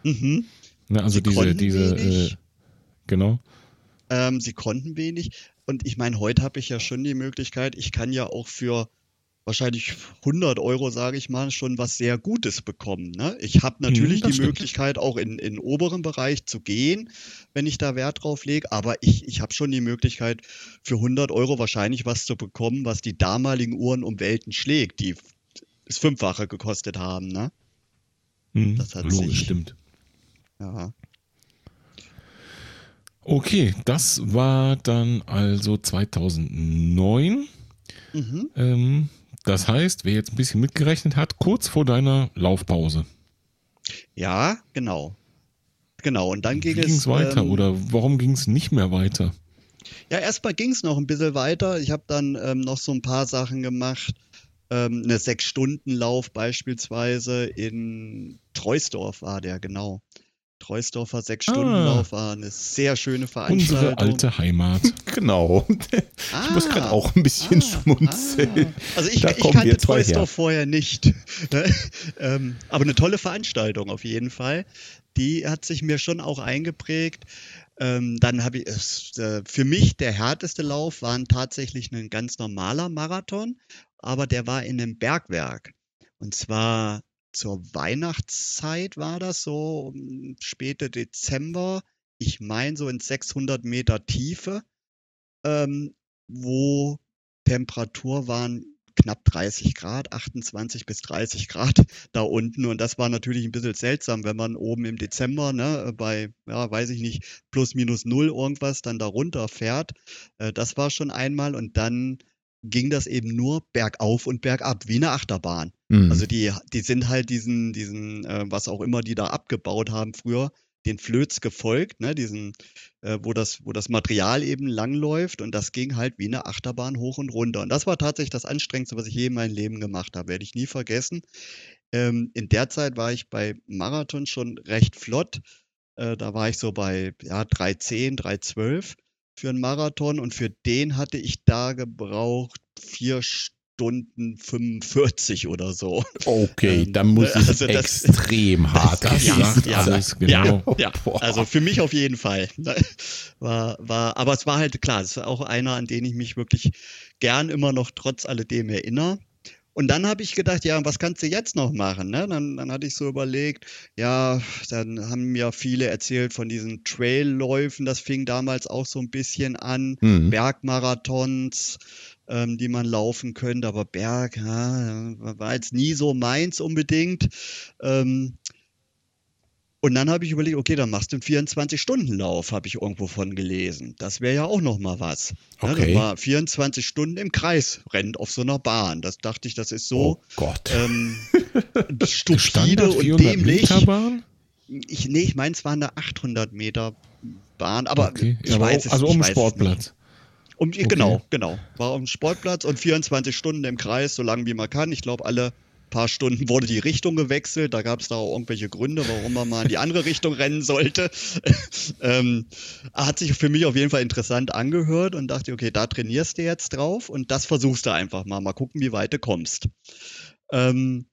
Mhm. Ne, also sie diese, diese, äh, genau. Ähm, sie konnten wenig. Und ich meine, heute habe ich ja schon die Möglichkeit, ich kann ja auch für wahrscheinlich 100 Euro, sage ich mal, schon was sehr Gutes bekommen. Ne? Ich habe mhm, natürlich mhm, die stimmt. Möglichkeit, auch in den oberen Bereich zu gehen, wenn ich da Wert drauf lege. Aber ich, ich habe schon die Möglichkeit, für 100 Euro wahrscheinlich was zu bekommen, was die damaligen Uhren um Welten schlägt, die das Fünffache gekostet haben. Ne? Mhm, das hat logisch, sich, stimmt. Ja. Okay, das war dann also 2009. Mhm. Ähm, das heißt, wer jetzt ein bisschen mitgerechnet hat, kurz vor deiner Laufpause. Ja, genau. Genau, und dann ging Wie es. Ging es weiter ähm, oder warum ging es nicht mehr weiter? Ja, erstmal ging es noch ein bisschen weiter. Ich habe dann ähm, noch so ein paar Sachen gemacht. Ähm, eine Sechs-Stunden-Lauf beispielsweise in Treusdorf war der, genau. Treusdorfer Sechs-Stunden-Lauf ah. war eine sehr schöne Veranstaltung. Unsere alte Heimat. genau. Ah, ich muss gerade auch ein bisschen ah, schmunzeln. Ah. Also ich, ich kannte Treusdorf vorher nicht. ähm, aber eine tolle Veranstaltung auf jeden Fall. Die hat sich mir schon auch eingeprägt. Ähm, dann habe ich, äh, für mich der härteste Lauf war tatsächlich ein ganz normaler Marathon, aber der war in einem Bergwerk. Und zwar zur Weihnachtszeit war das so, späte Dezember. Ich meine so in 600 Meter Tiefe, ähm, wo Temperatur waren knapp 30 Grad, 28 bis 30 Grad da unten. Und das war natürlich ein bisschen seltsam, wenn man oben im Dezember ne, bei, ja, weiß ich nicht, plus minus null irgendwas dann da runter fährt. Äh, das war schon einmal. Und dann ging das eben nur bergauf und bergab, wie eine Achterbahn. Mhm. Also die, die sind halt diesen, diesen, äh, was auch immer die da abgebaut haben früher, den Flöz gefolgt, ne, diesen, äh, wo das, wo das Material eben langläuft und das ging halt wie eine Achterbahn hoch und runter. Und das war tatsächlich das Anstrengendste, was ich je in meinem Leben gemacht habe, werde ich nie vergessen. Ähm, in der Zeit war ich bei Marathon schon recht flott. Äh, da war ich so bei ja, 310, 312 für einen Marathon und für den hatte ich da gebraucht vier Stunden 45 oder so. Okay, ähm, dann muss es also das, extrem hart das ja, ja, alles genau. Ja, ja, also für mich auf jeden Fall. War, war, aber es war halt klar, es ist auch einer, an den ich mich wirklich gern immer noch trotz alledem erinnere. Und dann habe ich gedacht, ja, was kannst du jetzt noch machen? Ne? Dann, dann hatte ich so überlegt, ja, dann haben mir viele erzählt von diesen Trailläufen, das fing damals auch so ein bisschen an, mhm. Bergmarathons, ähm, die man laufen könnte, aber Berg ja, war jetzt nie so meins unbedingt. Ähm, und dann habe ich überlegt, okay, dann machst du einen 24-Stunden-Lauf, habe ich irgendwo von gelesen. Das wäre ja auch noch mal was. Okay. Ja, war 24 Stunden im Kreis rennt auf so einer Bahn. Das dachte ich, das ist so oh Gott. Ähm, stupide und dämlich. Bahn? Ich, nee, ich meine, es war eine 800 Meter Bahn, aber okay. ich aber weiß auch, Also um den Sportplatz. Um, okay. Genau, genau. War auf dem Sportplatz und 24 Stunden im Kreis, so lange wie man kann. Ich glaube, alle paar Stunden wurde die Richtung gewechselt. Da gab es da auch irgendwelche Gründe, warum man mal in die andere Richtung rennen sollte. ähm, hat sich für mich auf jeden Fall interessant angehört und dachte, okay, da trainierst du jetzt drauf und das versuchst du einfach mal. Mal gucken, wie weit du kommst. Ähm,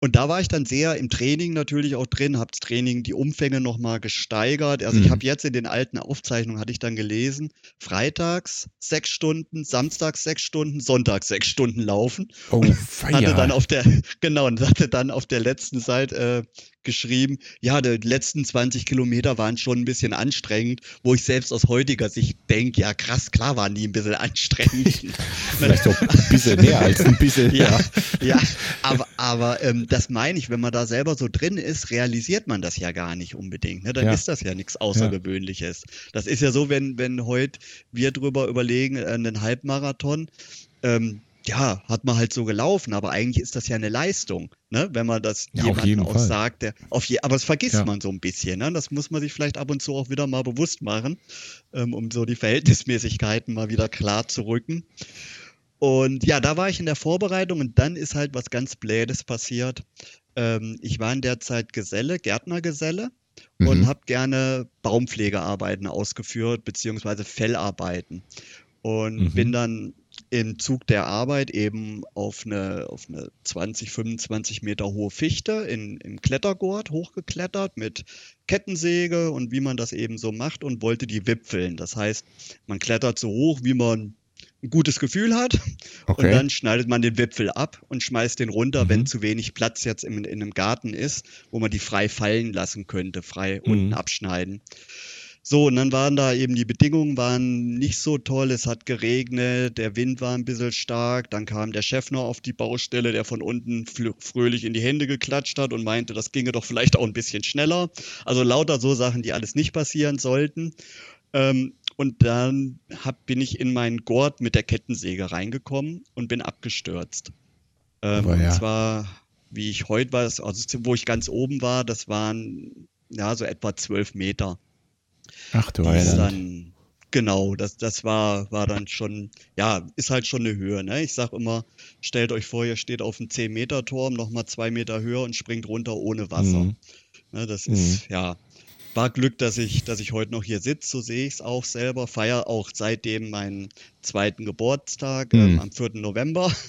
und da war ich dann sehr im Training natürlich auch drin, habe das Training die Umfänge nochmal gesteigert. Also mhm. ich habe jetzt in den alten Aufzeichnungen, hatte ich dann gelesen, freitags sechs Stunden, samstags sechs Stunden, sonntags sechs Stunden laufen. Oh, feier. Hatte dann auf der, genau, und hatte dann auf der letzten Seite äh, geschrieben, ja, die letzten 20 Kilometer waren schon ein bisschen anstrengend, wo ich selbst aus heutiger Sicht denke, ja krass, klar waren die ein bisschen anstrengend. Vielleicht auch ein bisschen mehr als ein bisschen. ja, ja, aber, aber ähm, das meine ich, wenn man da selber so drin ist, realisiert man das ja gar nicht unbedingt. Ne? Dann ja. ist das ja nichts Außergewöhnliches. Ja. Das ist ja so, wenn, wenn heute wir drüber überlegen, äh, einen Halbmarathon, ähm, ja, hat man halt so gelaufen, aber eigentlich ist das ja eine Leistung, ne? wenn man das ja, jemandem auch Fall. sagt. Der, auf je, aber das vergisst ja. man so ein bisschen. Ne? Das muss man sich vielleicht ab und zu auch wieder mal bewusst machen, ähm, um so die Verhältnismäßigkeiten mal wieder klar zu rücken. Und ja, da war ich in der Vorbereitung und dann ist halt was ganz Blädes passiert. Ähm, ich war in der Zeit Geselle, Gärtnergeselle mhm. und habe gerne Baumpflegearbeiten ausgeführt, beziehungsweise Fellarbeiten. Und mhm. bin dann im Zug der Arbeit eben auf eine, auf eine 20, 25 Meter hohe Fichte in, im Klettergurt hochgeklettert mit Kettensäge und wie man das eben so macht und wollte die wipfeln. Das heißt, man klettert so hoch, wie man ein gutes Gefühl hat okay. und dann schneidet man den Wipfel ab und schmeißt den runter, mhm. wenn zu wenig Platz jetzt in, in einem Garten ist, wo man die frei fallen lassen könnte, frei mhm. unten abschneiden. So, und dann waren da eben die Bedingungen waren nicht so toll. Es hat geregnet, der Wind war ein bisschen stark. Dann kam der Chef noch auf die Baustelle, der von unten fröhlich in die Hände geklatscht hat und meinte, das ginge doch vielleicht auch ein bisschen schneller. Also lauter so Sachen, die alles nicht passieren sollten. Ähm, und dann hab, bin ich in meinen Gurt mit der Kettensäge reingekommen und bin abgestürzt. Ähm, ja. Und zwar, wie ich heute war, also wo ich ganz oben war, das waren ja so etwa zwölf Meter. Ach du Heiland. Genau, das, das war, war dann schon, ja, ist halt schon eine Höhe. Ne? Ich sag immer, stellt euch vor, ihr steht auf einem 10-Meter-Turm, nochmal zwei Meter höher und springt runter ohne Wasser. Mhm. Ne, das ist, mhm. ja, war Glück, dass ich, dass ich heute noch hier sitze, so sehe ich es auch selber. Feier auch seitdem meinen zweiten Geburtstag mhm. ähm, am 4. November.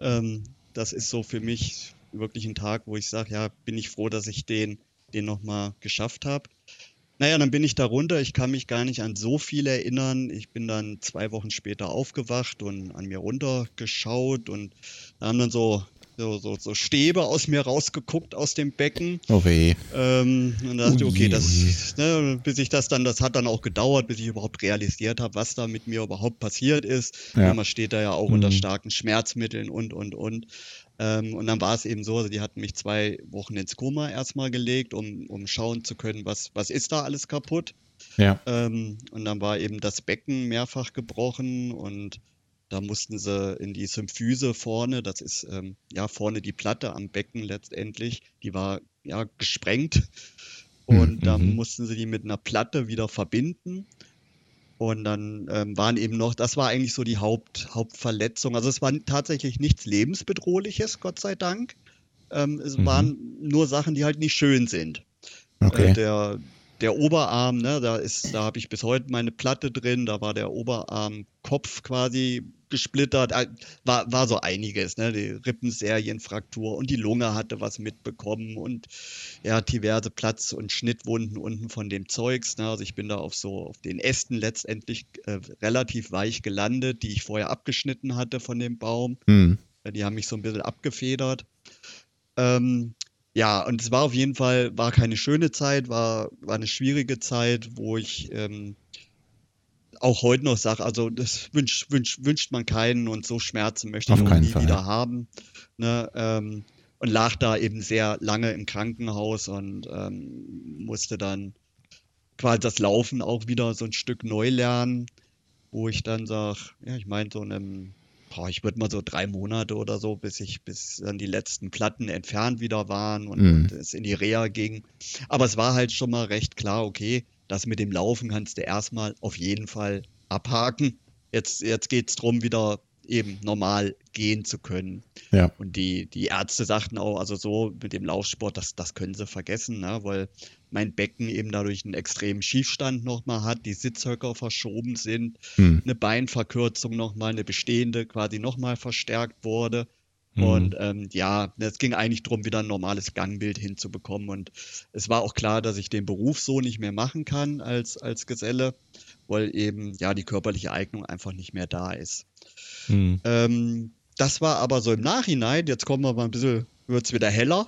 Ähm, das ist so für mich wirklich ein Tag, wo ich sage, ja, bin ich froh, dass ich den, den nochmal geschafft habe. Naja, dann bin ich da runter. Ich kann mich gar nicht an so viel erinnern. Ich bin dann zwei Wochen später aufgewacht und an mir runtergeschaut und da haben dann so, so, so, so Stäbe aus mir rausgeguckt aus dem Becken. Oh weh. Ähm, und da dachte ich, okay, das, ne, bis ich das dann, das hat dann auch gedauert, bis ich überhaupt realisiert habe, was da mit mir überhaupt passiert ist. Ja. Man steht da ja auch mhm. unter starken Schmerzmitteln und, und, und. Ähm, und dann war es eben so, also die hatten mich zwei Wochen ins Koma erstmal gelegt, um, um schauen zu können, was, was ist da alles kaputt. Ja. Ähm, und dann war eben das Becken mehrfach gebrochen und da mussten sie in die Symphyse vorne, das ist ähm, ja vorne die Platte am Becken letztendlich, die war ja gesprengt. Und mhm. dann mussten sie die mit einer Platte wieder verbinden. Und dann ähm, waren eben noch, das war eigentlich so die Haupt, Hauptverletzung. Also es war tatsächlich nichts Lebensbedrohliches, Gott sei Dank. Ähm, es mhm. waren nur Sachen, die halt nicht schön sind. Okay. Äh, der, der Oberarm, ne, da ist, da habe ich bis heute meine Platte drin, da war der Oberarmkopf quasi gesplittert, äh, war, war so einiges, ne, die Rippenserienfraktur und die Lunge hatte was mitbekommen und ja, diverse Platz- und Schnittwunden unten von dem Zeugs, ne, also ich bin da auf so, auf den Ästen letztendlich äh, relativ weich gelandet, die ich vorher abgeschnitten hatte von dem Baum. Mhm. Die haben mich so ein bisschen abgefedert. Ähm, ja, und es war auf jeden Fall, war keine schöne Zeit, war, war eine schwierige Zeit, wo ich ähm, auch heute noch sage, also das wünscht, wünscht, wünscht man keinen und so Schmerzen möchte ich auch nie Fall. wieder haben. Ne? Ähm, und lag da eben sehr lange im Krankenhaus und ähm, musste dann quasi das Laufen auch wieder so ein Stück neu lernen, wo ich dann sage, ja, ich meine, so einem, boah, ich würde mal so drei Monate oder so, bis ich, bis dann die letzten Platten entfernt wieder waren und, mhm. und es in die Reha ging. Aber es war halt schon mal recht klar, okay, das mit dem Laufen kannst du erstmal auf jeden Fall abhaken. Jetzt, jetzt geht es darum, wieder eben normal gehen zu können. Ja. Und die, die Ärzte sagten auch, also so mit dem Laufsport, das, das können sie vergessen, ne? weil mein Becken eben dadurch einen extremen Schiefstand nochmal hat, die Sitzhöcker verschoben sind, hm. eine Beinverkürzung nochmal, eine bestehende quasi nochmal verstärkt wurde. Hm. Und ähm, ja, es ging eigentlich darum, wieder ein normales Gangbild hinzubekommen. Und es war auch klar, dass ich den Beruf so nicht mehr machen kann als, als Geselle, weil eben ja die körperliche Eignung einfach nicht mehr da ist. Hm. Ähm, das war aber so im Nachhinein, jetzt kommen wir mal ein bisschen, wird es wieder heller.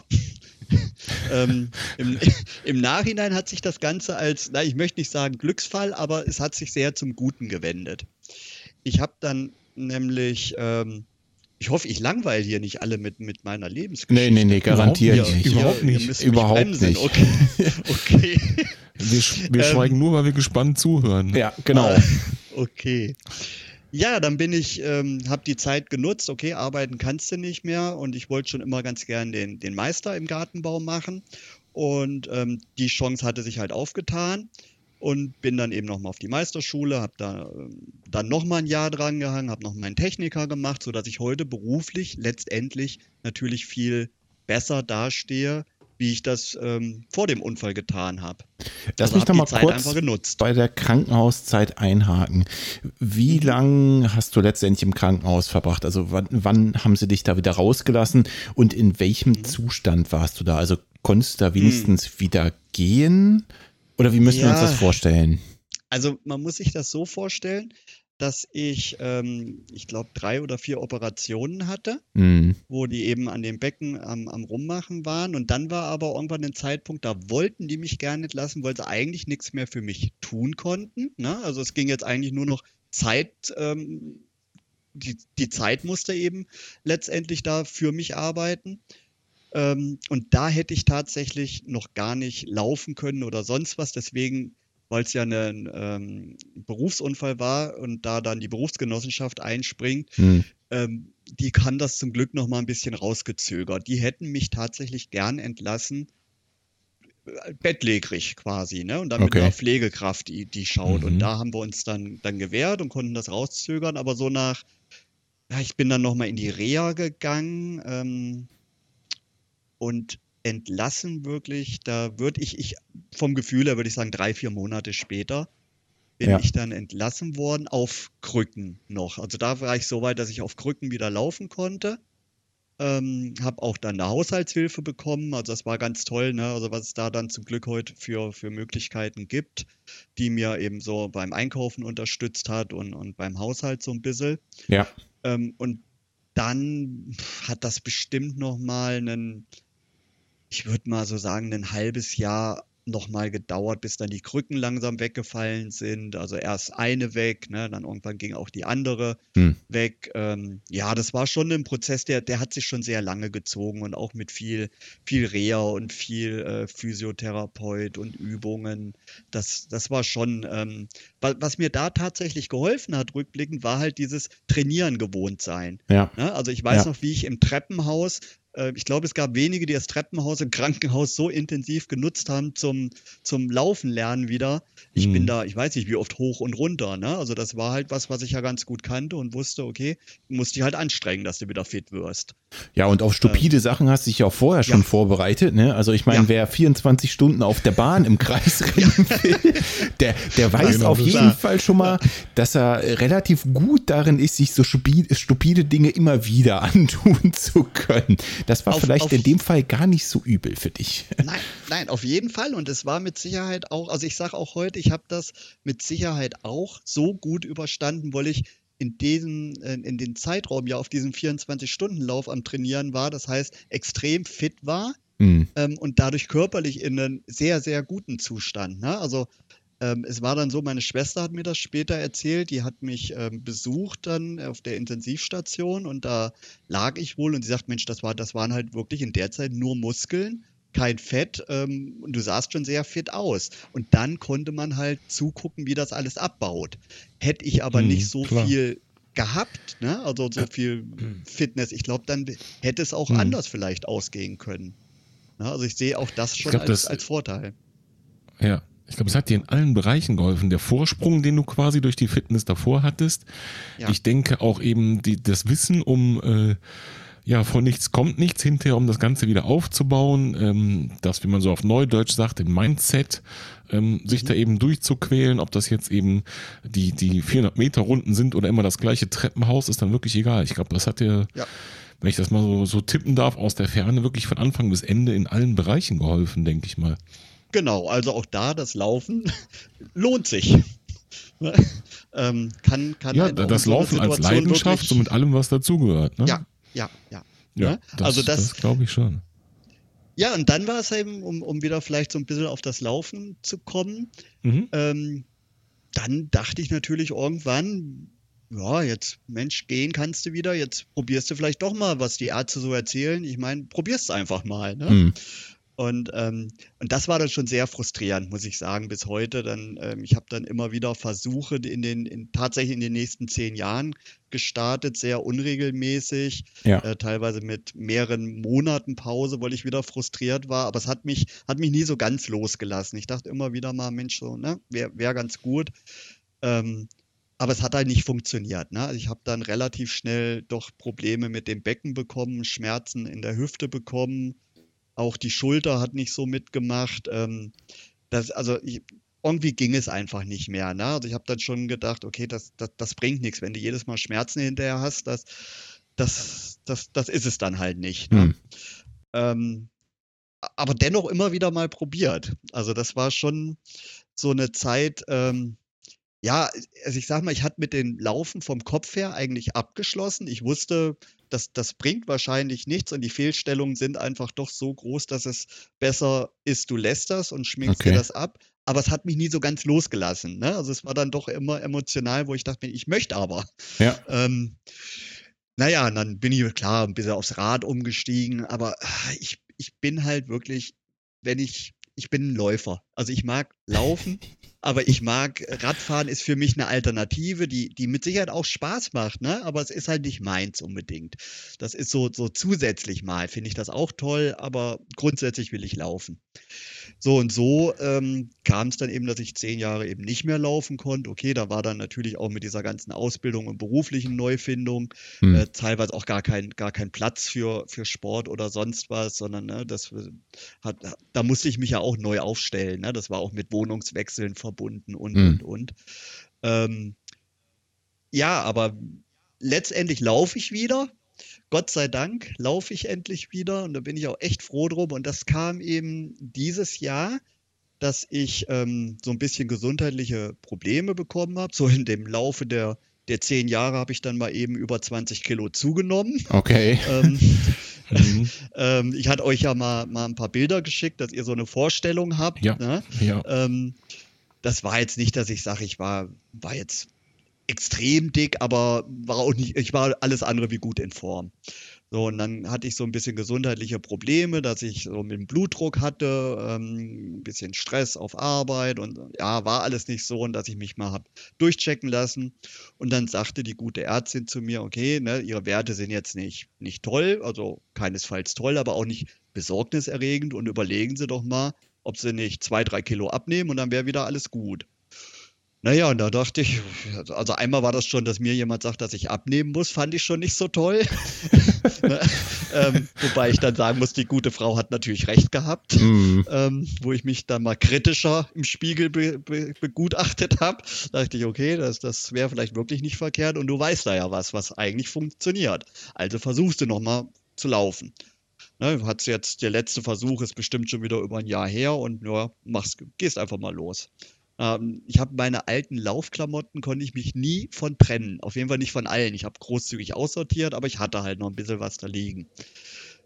ähm, im, im, Nachhinein hat sich das Ganze als, na, ich möchte nicht sagen Glücksfall, aber es hat sich sehr zum Guten gewendet. Ich habe dann nämlich, ähm, ich hoffe, ich langweile hier nicht alle mit, mit meiner Lebensgeschichte. Nee, nee, nee, garantiert nicht. Überhaupt nicht. Überhaupt nicht. Okay. okay. Wir, wir ähm, schweigen nur, weil wir gespannt zuhören. Ja, genau. okay. Ja, dann bin ich, ähm, habe die Zeit genutzt, okay, arbeiten kannst du nicht mehr und ich wollte schon immer ganz gern den, den Meister im Gartenbau machen und ähm, die Chance hatte sich halt aufgetan und bin dann eben nochmal auf die Meisterschule, habe da ähm, dann nochmal ein Jahr dran gehangen, habe noch meinen Techniker gemacht, sodass ich heute beruflich letztendlich natürlich viel besser dastehe, wie ich das ähm, vor dem Unfall getan habe. Lass also mich doch mal kurz bei der Krankenhauszeit einhaken. Wie mhm. lang hast du letztendlich im Krankenhaus verbracht? Also wann, wann haben sie dich da wieder rausgelassen und in welchem mhm. Zustand warst du da? Also konntest du da wenigstens mhm. wieder gehen? Oder wie müssen ja. wir uns das vorstellen? Also man muss sich das so vorstellen, dass ich, ähm, ich glaube, drei oder vier Operationen hatte, mhm. wo die eben an dem Becken am, am Rummachen waren. Und dann war aber irgendwann ein Zeitpunkt, da wollten die mich gar nicht lassen, weil sie eigentlich nichts mehr für mich tun konnten. Ne? Also es ging jetzt eigentlich nur noch Zeit, ähm, die, die Zeit musste eben letztendlich da für mich arbeiten. Ähm, und da hätte ich tatsächlich noch gar nicht laufen können oder sonst was. Deswegen weil es ja ein ähm, Berufsunfall war und da dann die Berufsgenossenschaft einspringt, hm. ähm, die kann das zum Glück noch mal ein bisschen rausgezögert. Die hätten mich tatsächlich gern entlassen, äh, bettlägerig quasi, ne? Und dann okay. mit einer Pflegekraft, die, die schaut. Mhm. Und da haben wir uns dann, dann gewehrt und konnten das rauszögern, aber so nach, ja, ich bin dann noch mal in die Reha gegangen ähm, und entlassen wirklich, da würde ich, ich vom Gefühl her würde ich sagen, drei, vier Monate später bin ja. ich dann entlassen worden auf Krücken noch. Also da war ich so weit, dass ich auf Krücken wieder laufen konnte. Ähm, habe auch dann eine Haushaltshilfe bekommen. Also das war ganz toll, ne? Also was es da dann zum Glück heute für, für Möglichkeiten gibt, die mir eben so beim Einkaufen unterstützt hat und, und beim Haushalt so ein bisschen. Ja. Ähm, und dann hat das bestimmt noch mal einen ich würde mal so sagen, ein halbes Jahr nochmal gedauert, bis dann die Krücken langsam weggefallen sind. Also erst eine weg, ne, dann irgendwann ging auch die andere hm. weg. Ähm, ja, das war schon ein Prozess, der, der hat sich schon sehr lange gezogen und auch mit viel, viel Reha und viel äh, Physiotherapeut und Übungen. Das, das war schon, ähm, was, was, mir da tatsächlich geholfen hat, rückblickend, war halt dieses Trainieren gewohnt sein. Ja. Ne? Also ich weiß ja. noch, wie ich im Treppenhaus ich glaube, es gab wenige, die das Treppenhaus im Krankenhaus so intensiv genutzt haben zum, zum Laufen lernen wieder. Ich mhm. bin da, ich weiß nicht, wie oft hoch und runter. Ne? Also das war halt was, was ich ja ganz gut kannte und wusste, okay, musst dich halt anstrengen, dass du wieder fit wirst. Ja, und auf stupide ähm, Sachen hast du dich ja auch vorher schon ja. vorbereitet. Ne? Also ich meine, ja. wer 24 Stunden auf der Bahn im Kreis rennen will, der, der weiß genau, auf jeden klar. Fall schon mal, dass er relativ gut darin ist, sich so stupide Dinge immer wieder antun zu können. Das war auf, vielleicht auf, in dem Fall gar nicht so übel für dich. Nein, nein, auf jeden Fall. Und es war mit Sicherheit auch, also ich sage auch heute, ich habe das mit Sicherheit auch so gut überstanden, weil ich in diesem, in den Zeitraum ja auf diesem 24-Stunden-Lauf am Trainieren war, das heißt extrem fit war mhm. ähm, und dadurch körperlich in einem sehr, sehr guten Zustand. Ne? Also ähm, es war dann so, meine Schwester hat mir das später erzählt, die hat mich ähm, besucht dann auf der Intensivstation und da lag ich wohl und sie sagt, Mensch, das war, das waren halt wirklich in der Zeit nur Muskeln, kein Fett ähm, und du sahst schon sehr fit aus. Und dann konnte man halt zugucken, wie das alles abbaut. Hätte ich aber hm, nicht so klar. viel gehabt, ne? also so viel Fitness, ich glaube, dann hätte es auch hm. anders vielleicht ausgehen können. Ne? Also ich sehe auch das schon glaub, als, das, als Vorteil. Ja, ich glaube, es hat dir in allen Bereichen geholfen. Der Vorsprung, den du quasi durch die Fitness davor hattest. Ja. Ich denke auch eben die, das Wissen um, äh, ja, von nichts kommt nichts hinterher, um das Ganze wieder aufzubauen. Ähm, das, wie man so auf Neudeutsch sagt, im Mindset, ähm, sich mhm. da eben durchzuquälen, ob das jetzt eben die, die 400 Meter Runden sind oder immer das gleiche Treppenhaus, ist dann wirklich egal. Ich glaube, das hat dir, ja. wenn ich das mal so, so tippen darf, aus der Ferne wirklich von Anfang bis Ende in allen Bereichen geholfen, denke ich mal. Genau, also auch da das Laufen lohnt sich. ähm, kann, kann ja, das Laufen als Leidenschaft, wirklich, so mit allem, was dazugehört. Ne? Ja, ja, ja. Ja, ne? das, also das, das glaube ich schon. Ja, und dann war es eben, um, um wieder vielleicht so ein bisschen auf das Laufen zu kommen, mhm. ähm, dann dachte ich natürlich irgendwann, ja, jetzt, Mensch, gehen kannst du wieder, jetzt probierst du vielleicht doch mal, was die Ärzte so erzählen. Ich meine, probierst einfach mal. Ne? Mhm. Und, ähm, und das war dann schon sehr frustrierend, muss ich sagen, bis heute. Dann, ähm, ich habe dann immer wieder Versuche in den, in, tatsächlich in den nächsten zehn Jahren gestartet, sehr unregelmäßig, ja. äh, teilweise mit mehreren Monaten Pause, weil ich wieder frustriert war. Aber es hat mich, hat mich nie so ganz losgelassen. Ich dachte immer wieder mal, Mensch, so, ne, wäre wär ganz gut. Ähm, aber es hat halt nicht funktioniert. Ne? Also ich habe dann relativ schnell doch Probleme mit dem Becken bekommen, Schmerzen in der Hüfte bekommen auch die Schulter hat nicht so mitgemacht. Ähm, das, also ich, irgendwie ging es einfach nicht mehr. Ne? Also ich habe dann schon gedacht, okay, das, das, das bringt nichts, wenn du jedes Mal Schmerzen hinterher hast, das, das, das, das ist es dann halt nicht. Ne? Hm. Ähm, aber dennoch immer wieder mal probiert. Also das war schon so eine Zeit, ähm, ja, also ich sag mal, ich hatte mit dem Laufen vom Kopf her eigentlich abgeschlossen. Ich wusste, das, das bringt wahrscheinlich nichts und die Fehlstellungen sind einfach doch so groß, dass es besser ist, du lässt das und schminkst okay. dir das ab. Aber es hat mich nie so ganz losgelassen. Ne? Also es war dann doch immer emotional, wo ich dachte, ich möchte aber. Ja. Ähm, naja, und dann bin ich klar ein bisschen aufs Rad umgestiegen, aber ah, ich, ich bin halt wirklich, wenn ich, ich bin ein Läufer. Also ich mag laufen. Aber ich mag, Radfahren ist für mich eine Alternative, die, die mit Sicherheit auch Spaß macht, ne? Aber es ist halt nicht meins unbedingt. Das ist so, so zusätzlich mal, finde ich das auch toll, aber grundsätzlich will ich laufen. So und so ähm, kam es dann eben, dass ich zehn Jahre eben nicht mehr laufen konnte. Okay, da war dann natürlich auch mit dieser ganzen Ausbildung und beruflichen Neufindung hm. äh, teilweise auch gar kein, gar kein Platz für, für Sport oder sonst was, sondern ne, das hat, da musste ich mich ja auch neu aufstellen. Ne? Das war auch mit Wohnungswechseln verbunden und, mhm. und, und. Ähm, ja, aber letztendlich laufe ich wieder. Gott sei Dank laufe ich endlich wieder und da bin ich auch echt froh drum. Und das kam eben dieses Jahr, dass ich ähm, so ein bisschen gesundheitliche Probleme bekommen habe. So in dem Laufe der, der zehn Jahre habe ich dann mal eben über 20 Kilo zugenommen. Okay. Ähm, Mhm. ähm, ich hatte euch ja mal, mal ein paar Bilder geschickt, dass ihr so eine Vorstellung habt. Ja. Ne? ja. Das war jetzt nicht, dass ich sage, ich war, war jetzt extrem dick, aber war auch nicht, ich war alles andere wie gut in Form. So, und dann hatte ich so ein bisschen gesundheitliche Probleme, dass ich so mit dem Blutdruck hatte, ähm, ein bisschen Stress auf Arbeit und ja, war alles nicht so und dass ich mich mal habe durchchecken lassen. Und dann sagte die gute Ärztin zu mir, okay, ne, ihre Werte sind jetzt nicht, nicht toll, also keinesfalls toll, aber auch nicht besorgniserregend und überlegen Sie doch mal, ob Sie nicht zwei, drei Kilo abnehmen und dann wäre wieder alles gut. Naja, und da dachte ich, also einmal war das schon, dass mir jemand sagt, dass ich abnehmen muss, fand ich schon nicht so toll. Ne? ähm, wobei ich dann sagen muss, die gute Frau hat natürlich recht gehabt, mm. ähm, wo ich mich dann mal kritischer im Spiegel be be begutachtet habe. Da dachte ich, okay, das, das wäre vielleicht wirklich nicht verkehrt und du weißt da ja was, was eigentlich funktioniert. Also versuchst du nochmal zu laufen. Ne, hat's jetzt, der letzte Versuch ist bestimmt schon wieder über ein Jahr her und ja, machst, gehst einfach mal los. Ähm, ich habe meine alten Laufklamotten, konnte ich mich nie von trennen. Auf jeden Fall nicht von allen. Ich habe großzügig aussortiert, aber ich hatte halt noch ein bisschen was da liegen.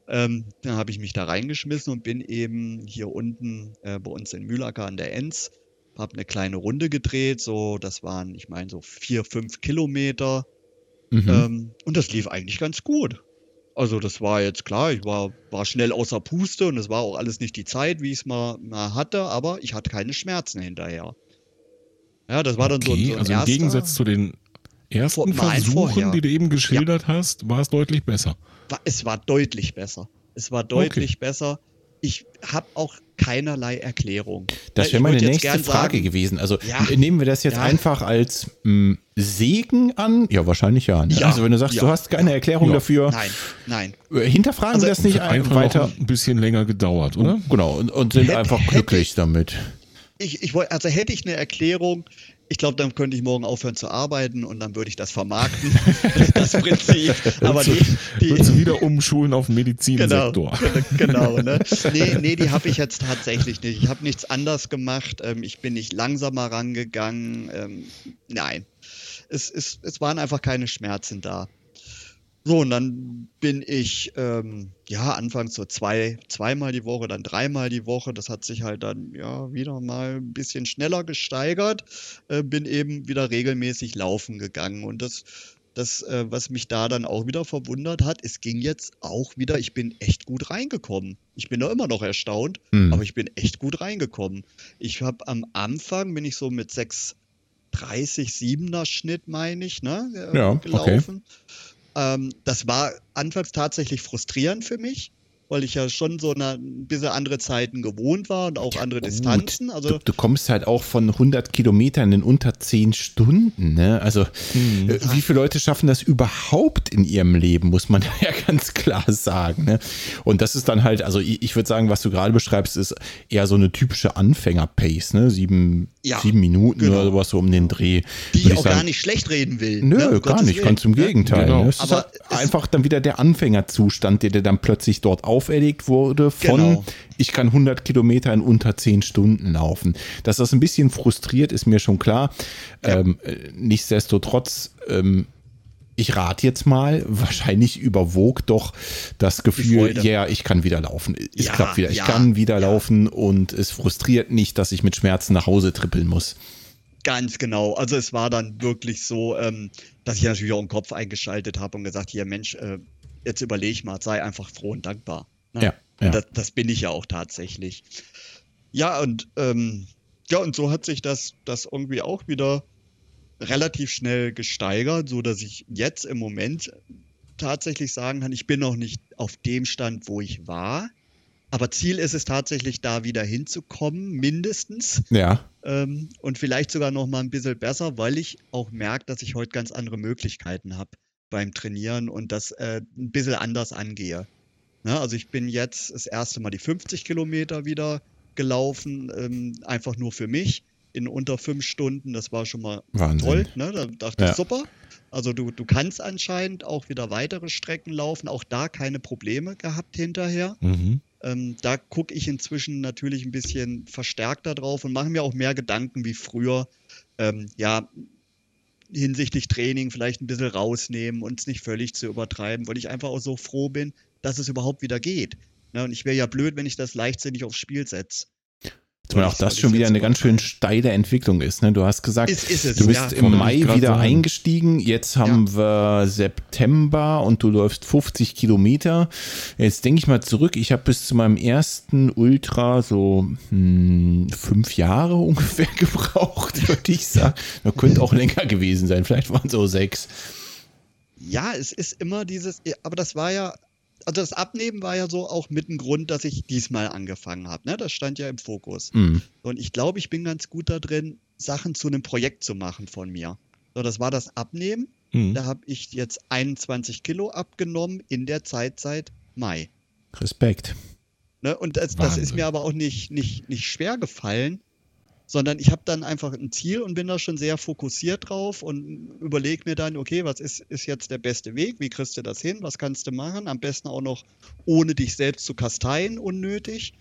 Ähm, dann habe ich mich da reingeschmissen und bin eben hier unten äh, bei uns in Mühlacker an der Enz, habe eine kleine Runde gedreht, so, das waren, ich meine, so vier, fünf Kilometer. Mhm. Ähm, und das lief eigentlich ganz gut. Also das war jetzt klar, ich war, war schnell außer Puste und es war auch alles nicht die Zeit, wie ich es mal, mal hatte, aber ich hatte keine Schmerzen hinterher. Ja, das war dann okay, so, so Also im Gegensatz zu den ersten Versuchen, vorher. die du eben geschildert ja. hast, war es deutlich besser. Es war deutlich besser. Es war deutlich okay. besser. Ich habe auch keinerlei Erklärung. Das wäre meine nächste Frage sagen, gewesen. Also ja, nehmen wir das jetzt ja. einfach als mh, hm, Segen an? Ja, wahrscheinlich ja. Ne? ja also wenn du sagst, du hast keine Erklärung dafür. Nein, nein. Äh, hinterfragen also, wir das nicht einfach weiter. ein bisschen länger gedauert, oder? Genau, und, und sind hätte, einfach glücklich ich, damit. Ich, ich wollte, also hätte ich eine Erklärung, ich glaube, dann könnte ich morgen aufhören zu arbeiten und dann würde ich das vermarkten, das Prinzip. Aber die, die würdest du wieder umschulen auf den Medizinsektor. Genau, genau ne? Nee, nee die habe ich jetzt tatsächlich nicht. Ich habe nichts anders gemacht. Ähm, ich bin nicht langsamer rangegangen. Ähm, nein, es, es, es waren einfach keine Schmerzen da. So, und dann bin ich, ähm, ja, anfangs so zwei, zweimal die Woche, dann dreimal die Woche. Das hat sich halt dann, ja, wieder mal ein bisschen schneller gesteigert. Äh, bin eben wieder regelmäßig laufen gegangen. Und das, das, äh, was mich da dann auch wieder verwundert hat, es ging jetzt auch wieder, ich bin echt gut reingekommen. Ich bin da immer noch erstaunt, hm. aber ich bin echt gut reingekommen. Ich habe am Anfang, bin ich so mit 6,30, 7er Schnitt, meine ich, ne, äh, ja, gelaufen. Okay. Ähm, das war anfangs tatsächlich frustrierend für mich, weil ich ja schon so eine, ein bisschen andere Zeiten gewohnt war und auch andere Distanzen. Also du, du, kommst halt auch von 100 Kilometern in unter 10 Stunden. Ne? Also hm. äh, wie viele Leute schaffen das überhaupt in ihrem Leben, muss man ja ganz klar sagen. Ne? Und das ist dann halt, also ich, ich würde sagen, was du gerade beschreibst, ist eher so eine typische Anfänger-Pace. Ne? Sieben, ja, sieben Minuten genau. oder sowas so um den Dreh. Die ich auch sagen, gar nicht schlecht reden will. Nö, ne? gar nicht, ganz im Gegenteil. Genau. Ne? Aber halt einfach dann wieder der Anfängerzustand, der dir dann plötzlich dort auf auferlegt wurde von, genau. ich kann 100 Kilometer in unter 10 Stunden laufen. Dass das ein bisschen frustriert, ist mir schon klar. Ja. Ähm, äh, nichtsdestotrotz, ähm, ich rate jetzt mal, wahrscheinlich überwog doch das Gefühl, ja, yeah, ich kann wieder laufen. Es ja, klappt wieder. Ich ja, kann wieder laufen und es frustriert nicht, dass ich mit Schmerzen nach Hause trippeln muss. Ganz genau. Also es war dann wirklich so, ähm, dass ich natürlich auch den Kopf eingeschaltet habe und gesagt, hier Mensch, äh, jetzt überleg mal, sei einfach froh und dankbar. Ne? Ja. ja. Das, das, bin ich ja auch tatsächlich. Ja, und ähm, ja, und so hat sich das, das irgendwie auch wieder relativ schnell gesteigert, so dass ich jetzt im Moment tatsächlich sagen kann, ich bin noch nicht auf dem Stand, wo ich war. Aber Ziel ist es tatsächlich, da wieder hinzukommen, mindestens. Ja. Ähm, und vielleicht sogar noch mal ein bisschen besser, weil ich auch merke, dass ich heute ganz andere Möglichkeiten habe beim Trainieren und das äh, ein bisschen anders angehe. Ja, ne, also ich bin jetzt das erste Mal die 50 Kilometer wieder gelaufen, ähm, einfach nur für mich in unter fünf Stunden. Das war schon mal Wahnsinn. toll. Ne? Da dachte ja. ich, super. Also du, du kannst anscheinend auch wieder weitere Strecken laufen, auch da keine Probleme gehabt hinterher. Mhm. Ähm, da gucke ich inzwischen natürlich ein bisschen verstärkter drauf und mache mir auch mehr Gedanken wie früher. Ähm, ja, hinsichtlich Training vielleicht ein bisschen rausnehmen und es nicht völlig zu übertreiben, weil ich einfach auch so froh bin, dass es überhaupt wieder geht. Ne, und ich wäre ja blöd, wenn ich das leichtsinnig aufs Spiel setze. Zumal auch das schon wieder eine ganz schön steile Entwicklung ist. Ne? Du hast gesagt, ist, ist du bist ja, im Mai wieder sagen. eingestiegen. Jetzt haben ja. wir September und du läufst 50 Kilometer. Jetzt denke ich mal zurück. Ich habe bis zu meinem ersten Ultra so hm, fünf Jahre ungefähr gebraucht, würde ich sagen. Das könnte auch länger gewesen sein. Vielleicht waren es so sechs. Ja, es ist immer dieses, aber das war ja also das Abnehmen war ja so auch mit ein Grund, dass ich diesmal angefangen habe. Ne? Das stand ja im Fokus. Mhm. Und ich glaube, ich bin ganz gut da drin, Sachen zu einem Projekt zu machen von mir. So, das war das Abnehmen. Mhm. Da habe ich jetzt 21 Kilo abgenommen in der Zeit seit Mai. Respekt. Ne? Und das, das ist mir aber auch nicht, nicht, nicht schwer gefallen, sondern ich habe dann einfach ein Ziel und bin da schon sehr fokussiert drauf und überlege mir dann, okay, was ist, ist jetzt der beste Weg? Wie kriegst du das hin? Was kannst du machen? Am besten auch noch ohne dich selbst zu kasteien, unnötig.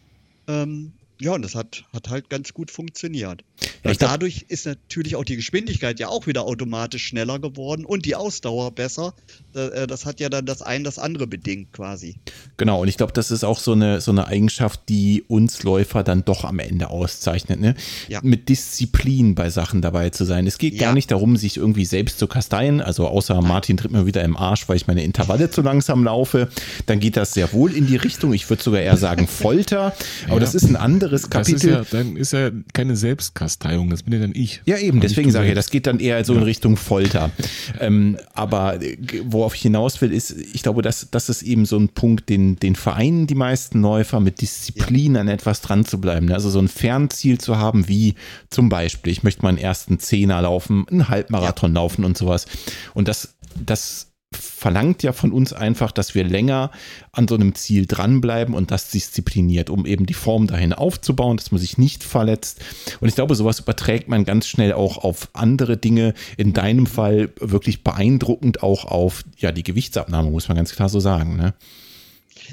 Ähm, ja, und das hat, hat halt ganz gut funktioniert. Weil dadurch ist natürlich auch die Geschwindigkeit ja auch wieder automatisch schneller geworden und die Ausdauer besser. Äh, das hat ja dann das eine das andere bedingt quasi. Genau, und ich glaube, das ist auch so eine, so eine Eigenschaft, die uns Läufer dann doch am Ende auszeichnet. Ne? Ja. Mit Disziplin bei Sachen dabei zu sein. Es geht ja. gar nicht darum, sich irgendwie selbst zu kasteien. Also außer Martin tritt mir wieder im Arsch, weil ich meine Intervalle zu langsam laufe. Dann geht das sehr wohl in die Richtung. Ich würde sogar eher sagen Folter. Aber ja. das ist ein anderes Kapitel. Das ist ja, dann ist ja keine Selbstkasteiung. Das bin ja dann ich. Ja, eben. Deswegen sage ich, das geht dann eher so in Richtung Folter. ähm, aber äh, worauf ich hinaus will, ist, ich glaube, das, das ist eben so ein Punkt, den, den vereinen die meisten Läufer mit Disziplin an etwas dran zu bleiben. Also so ein Fernziel zu haben, wie zum Beispiel, ich möchte meinen ersten Zehner laufen, einen Halbmarathon laufen und sowas. Und das, das verlangt ja von uns einfach, dass wir länger an so einem Ziel dranbleiben und das diszipliniert, um eben die Form dahin aufzubauen, dass man sich nicht verletzt. Und ich glaube, sowas überträgt man ganz schnell auch auf andere Dinge. In deinem Fall wirklich beeindruckend auch auf ja, die Gewichtsabnahme, muss man ganz klar so sagen. Ne?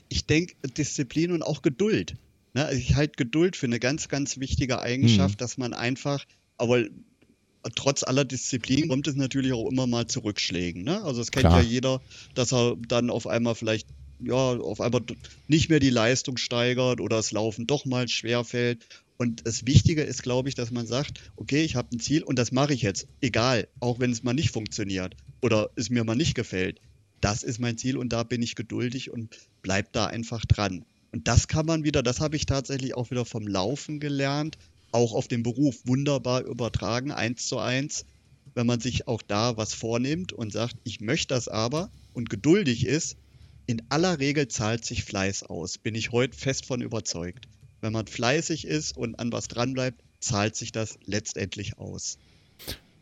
Ich denke, Disziplin und auch Geduld. Ne? Ich halte Geduld für eine ganz, ganz wichtige Eigenschaft, hm. dass man einfach, aber trotz aller Disziplin kommt es natürlich auch immer mal zu Rückschlägen. Ne? Also es kennt Klar. ja jeder, dass er dann auf einmal vielleicht ja, auf einmal nicht mehr die Leistung steigert oder das Laufen doch mal schwer fällt. Und das Wichtige ist, glaube ich, dass man sagt, okay, ich habe ein Ziel und das mache ich jetzt, egal, auch wenn es mal nicht funktioniert oder es mir mal nicht gefällt. Das ist mein Ziel und da bin ich geduldig und bleib da einfach dran. Und das kann man wieder, das habe ich tatsächlich auch wieder vom Laufen gelernt, auch auf den Beruf wunderbar übertragen, eins zu eins, wenn man sich auch da was vornimmt und sagt, ich möchte das aber und geduldig ist, in aller Regel zahlt sich Fleiß aus. Bin ich heute fest von überzeugt. Wenn man fleißig ist und an was dranbleibt, zahlt sich das letztendlich aus.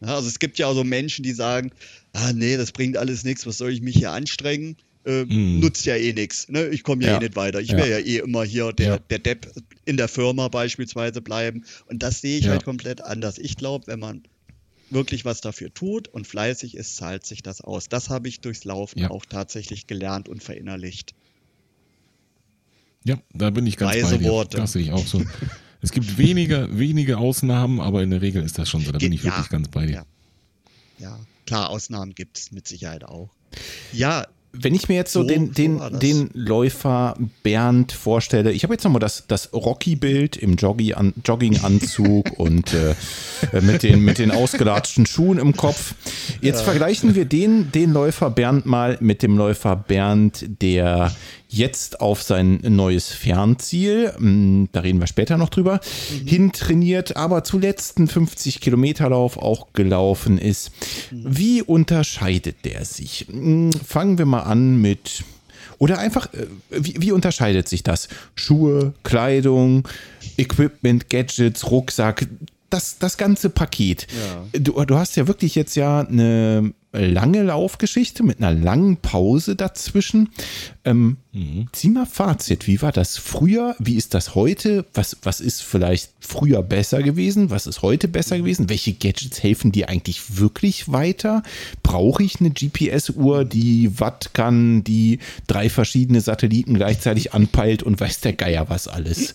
Ja, also es gibt ja auch so Menschen, die sagen, ah nee, das bringt alles nichts, was soll ich mich hier anstrengen? Äh, mm. Nutzt ja eh nichts. Ne? Ich komme ja, ja, eh nicht weiter. Ich ja. wäre ja eh immer hier der, ja. der Depp in der Firma beispielsweise bleiben. Und das sehe ich halt komplett anders. Ich glaube, wenn man wirklich was dafür tut und fleißig ist, zahlt sich das aus. Das habe ich durchs Laufen auch tatsächlich gelernt und verinnerlicht. Ja, da bin ich ganz Weise bei dir. Worte. Das sehe ich auch so. es gibt wenige, wenige Ausnahmen, aber in der Regel ist das schon so. Da bin ich wirklich ganz bei dir. Ja, klar, Ausnahmen gibt es mit Sicherheit auch. Ja, wenn ich mir jetzt so, so den, den, so den Läufer Bernd vorstelle, ich habe jetzt nochmal das, das Rocky-Bild im Jogging-Anzug und äh, mit, den, mit den ausgelatschten Schuhen im Kopf. Jetzt ja. vergleichen wir den, den Läufer Bernd mal mit dem Läufer Bernd, der jetzt auf sein neues Fernziel, hm, da reden wir später noch drüber, mhm. hintrainiert, aber zuletzt einen 50 Kilometer Lauf auch gelaufen ist. Mhm. Wie unterscheidet der sich? Hm, fangen wir mal an mit oder einfach, äh, wie, wie, unterscheidet sich das? Schuhe, Kleidung, Equipment, Gadgets, Rucksack, das, das ganze Paket. Ja. Du, du hast ja wirklich jetzt ja eine lange Laufgeschichte mit einer langen Pause dazwischen. Ähm, mhm. Zieh mal Fazit. Wie war das früher? Wie ist das heute? Was, was ist vielleicht früher besser gewesen? Was ist heute besser gewesen? Welche Gadgets helfen dir eigentlich wirklich weiter? Brauche ich eine GPS-Uhr, die Watt kann, die drei verschiedene Satelliten gleichzeitig anpeilt und weiß der Geier was alles?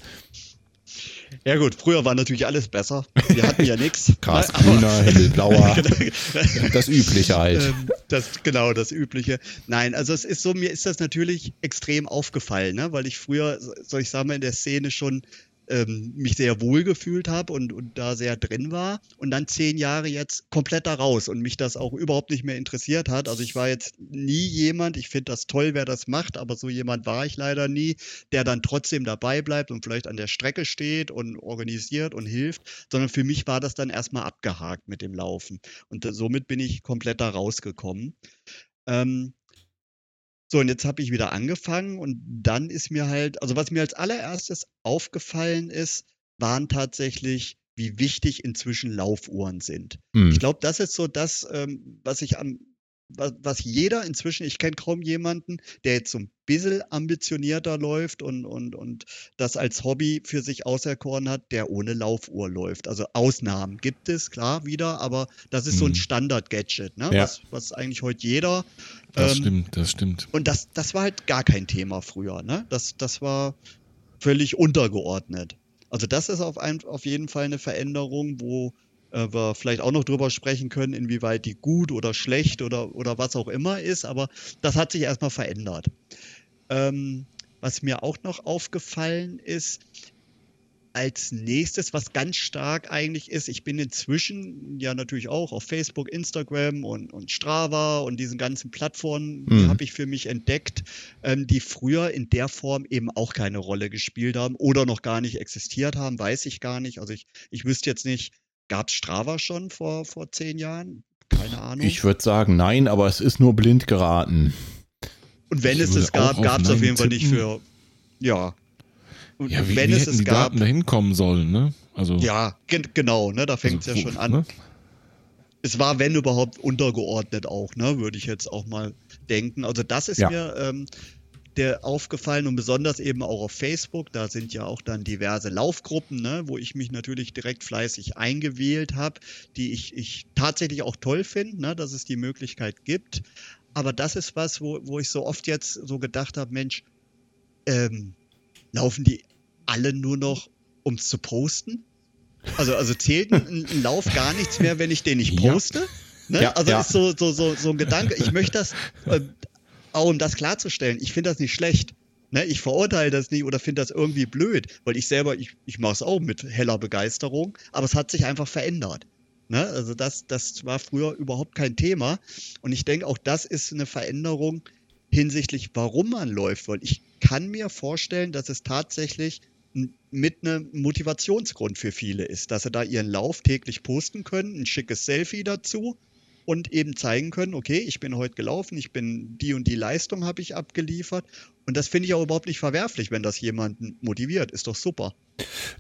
Ja gut, früher war natürlich alles besser. Wir hatten ja nichts. Gras grüner, Himmel blauer. das Übliche halt. Ähm, das, genau, das Übliche. Nein, also es ist so, mir ist das natürlich extrem aufgefallen, ne? weil ich früher, soll ich sagen, in der Szene schon ähm, mich sehr wohl gefühlt habe und, und da sehr drin war und dann zehn Jahre jetzt komplett da raus und mich das auch überhaupt nicht mehr interessiert hat. Also ich war jetzt nie jemand, ich finde das toll, wer das macht, aber so jemand war ich leider nie, der dann trotzdem dabei bleibt und vielleicht an der Strecke steht und organisiert und hilft, sondern für mich war das dann erstmal abgehakt mit dem Laufen. Und somit bin ich komplett da rausgekommen. Ähm, so, und jetzt habe ich wieder angefangen und dann ist mir halt, also was mir als allererstes aufgefallen ist, waren tatsächlich, wie wichtig inzwischen Laufuhren sind. Mhm. Ich glaube, das ist so das, ähm, was ich am was, jeder inzwischen, ich kenne kaum jemanden, der jetzt so ein bisschen ambitionierter läuft und, und, und das als Hobby für sich auserkoren hat, der ohne Laufuhr läuft. Also Ausnahmen gibt es, klar, wieder, aber das ist so ein mhm. Standard-Gadget, ne? Ja. was, was eigentlich heute jeder. Das ähm, stimmt, das stimmt. Und das, das war halt gar kein Thema früher, ne? Das, das war völlig untergeordnet. Also das ist auf, ein, auf jeden Fall eine Veränderung, wo äh, wir vielleicht auch noch drüber sprechen können, inwieweit die gut oder schlecht oder, oder was auch immer ist, aber das hat sich erstmal verändert. Ähm, was mir auch noch aufgefallen ist, als nächstes, was ganz stark eigentlich ist, ich bin inzwischen ja natürlich auch auf Facebook, Instagram und, und Strava und diesen ganzen Plattformen, mhm. die habe ich für mich entdeckt, ähm, die früher in der Form eben auch keine Rolle gespielt haben oder noch gar nicht existiert haben, weiß ich gar nicht. Also ich, ich wüsste jetzt nicht, gab es Strava schon vor, vor zehn Jahren? Keine Ahnung. Ich würde sagen, nein, aber es ist nur blind geraten. Und wenn es es gab, gab es auf jeden Fall nicht für, ja, und ja, wie, wenn wie es es die gab, Daten dahin kommen sollen, ne? Also ja, ge genau, ne? Da fängt es also, ja schon an. Ne? Es war, wenn überhaupt, untergeordnet auch, ne? Würde ich jetzt auch mal denken. Also das ist ja. mir ähm, der aufgefallen und besonders eben auch auf Facebook. Da sind ja auch dann diverse Laufgruppen, ne? wo ich mich natürlich direkt fleißig eingewählt habe, die ich, ich tatsächlich auch toll finde, ne? dass es die Möglichkeit gibt. Aber das ist was, wo, wo ich so oft jetzt so gedacht habe, Mensch, ähm, laufen die alle nur noch, um es zu posten? Also, also zählt ein, ein, Lauf gar nichts mehr, wenn ich den nicht poste? Ja. Ne? Ja, also ja. ist so, so, so, so ein Gedanke. Ich möchte das, äh, auch um das klarzustellen, ich finde das nicht schlecht. Ne? Ich verurteile das nicht oder finde das irgendwie blöd, weil ich selber, ich, ich mache es auch mit heller Begeisterung, aber es hat sich einfach verändert. Ne? Also das, das war früher überhaupt kein Thema. Und ich denke, auch das ist eine Veränderung hinsichtlich, warum man läuft. Weil ich kann mir vorstellen, dass es tatsächlich mit einem Motivationsgrund für viele ist, dass sie da ihren Lauf täglich posten können, ein schickes Selfie dazu und eben zeigen können, okay, ich bin heute gelaufen, ich bin die und die Leistung habe ich abgeliefert und das finde ich auch überhaupt nicht verwerflich, wenn das jemanden motiviert, ist doch super.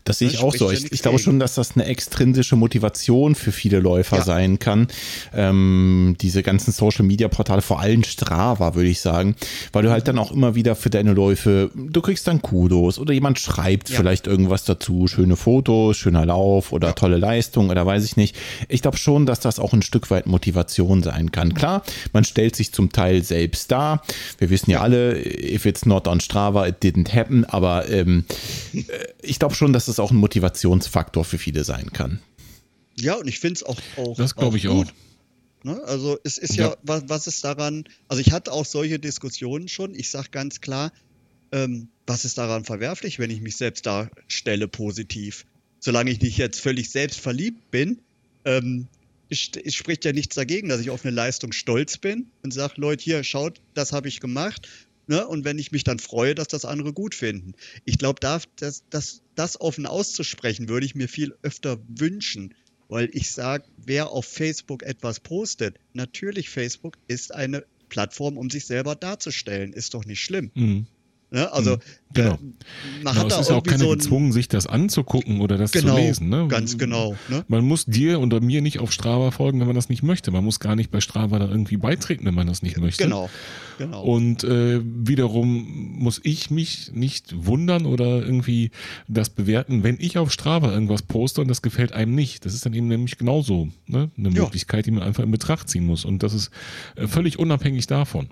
Das sehe ich auch so. Ich, ich glaube schon, dass das eine extrinsische Motivation für viele Läufer ja. sein kann. Ähm, diese ganzen Social Media Portale, vor allem Strava, würde ich sagen, weil du halt dann auch immer wieder für deine Läufe, du kriegst dann Kudos oder jemand schreibt ja. vielleicht irgendwas dazu, schöne Fotos, schöner Lauf oder ja. tolle Leistung oder weiß ich nicht. Ich glaube schon, dass das auch ein Stück weit Motivation sein kann. Klar, man stellt sich zum Teil selbst dar. Wir wissen ja alle, if it's not on Strava, it didn't happen, aber ähm, äh, ich glaube schon, dass das auch ein Motivationsfaktor für viele sein kann. Ja, und ich finde es auch, auch. Das glaube ich auch. Ne? Also es ist ja, ja, was, was ist daran, also ich hatte auch solche Diskussionen schon, ich sage ganz klar, ähm, was ist daran verwerflich, wenn ich mich selbst darstelle positiv? Solange ich nicht jetzt völlig selbstverliebt bin, ähm, es spricht ja nichts dagegen, dass ich auf eine Leistung stolz bin und sage, Leute, hier, schaut, das habe ich gemacht. Ne? Und wenn ich mich dann freue, dass das andere gut finden. Ich glaube, da, das, das, das offen auszusprechen, würde ich mir viel öfter wünschen. Weil ich sage, wer auf Facebook etwas postet, natürlich Facebook ist eine Plattform, um sich selber darzustellen. Ist doch nicht schlimm. Mhm. Ne? Also mhm. genau. man genau, hat es ist auch keiner so gezwungen, sich das anzugucken oder das genau, zu lesen. Ne? Ganz genau. Ne? Man muss dir oder mir nicht auf Strava folgen, wenn man das nicht möchte. Man muss gar nicht bei Strava da irgendwie beitreten, wenn man das nicht möchte. Genau. genau. Und äh, wiederum muss ich mich nicht wundern oder irgendwie das bewerten, wenn ich auf Strava irgendwas poste und das gefällt einem nicht. Das ist dann eben nämlich genauso ne? eine ja. Möglichkeit, die man einfach in Betracht ziehen muss. Und das ist äh, völlig unabhängig davon.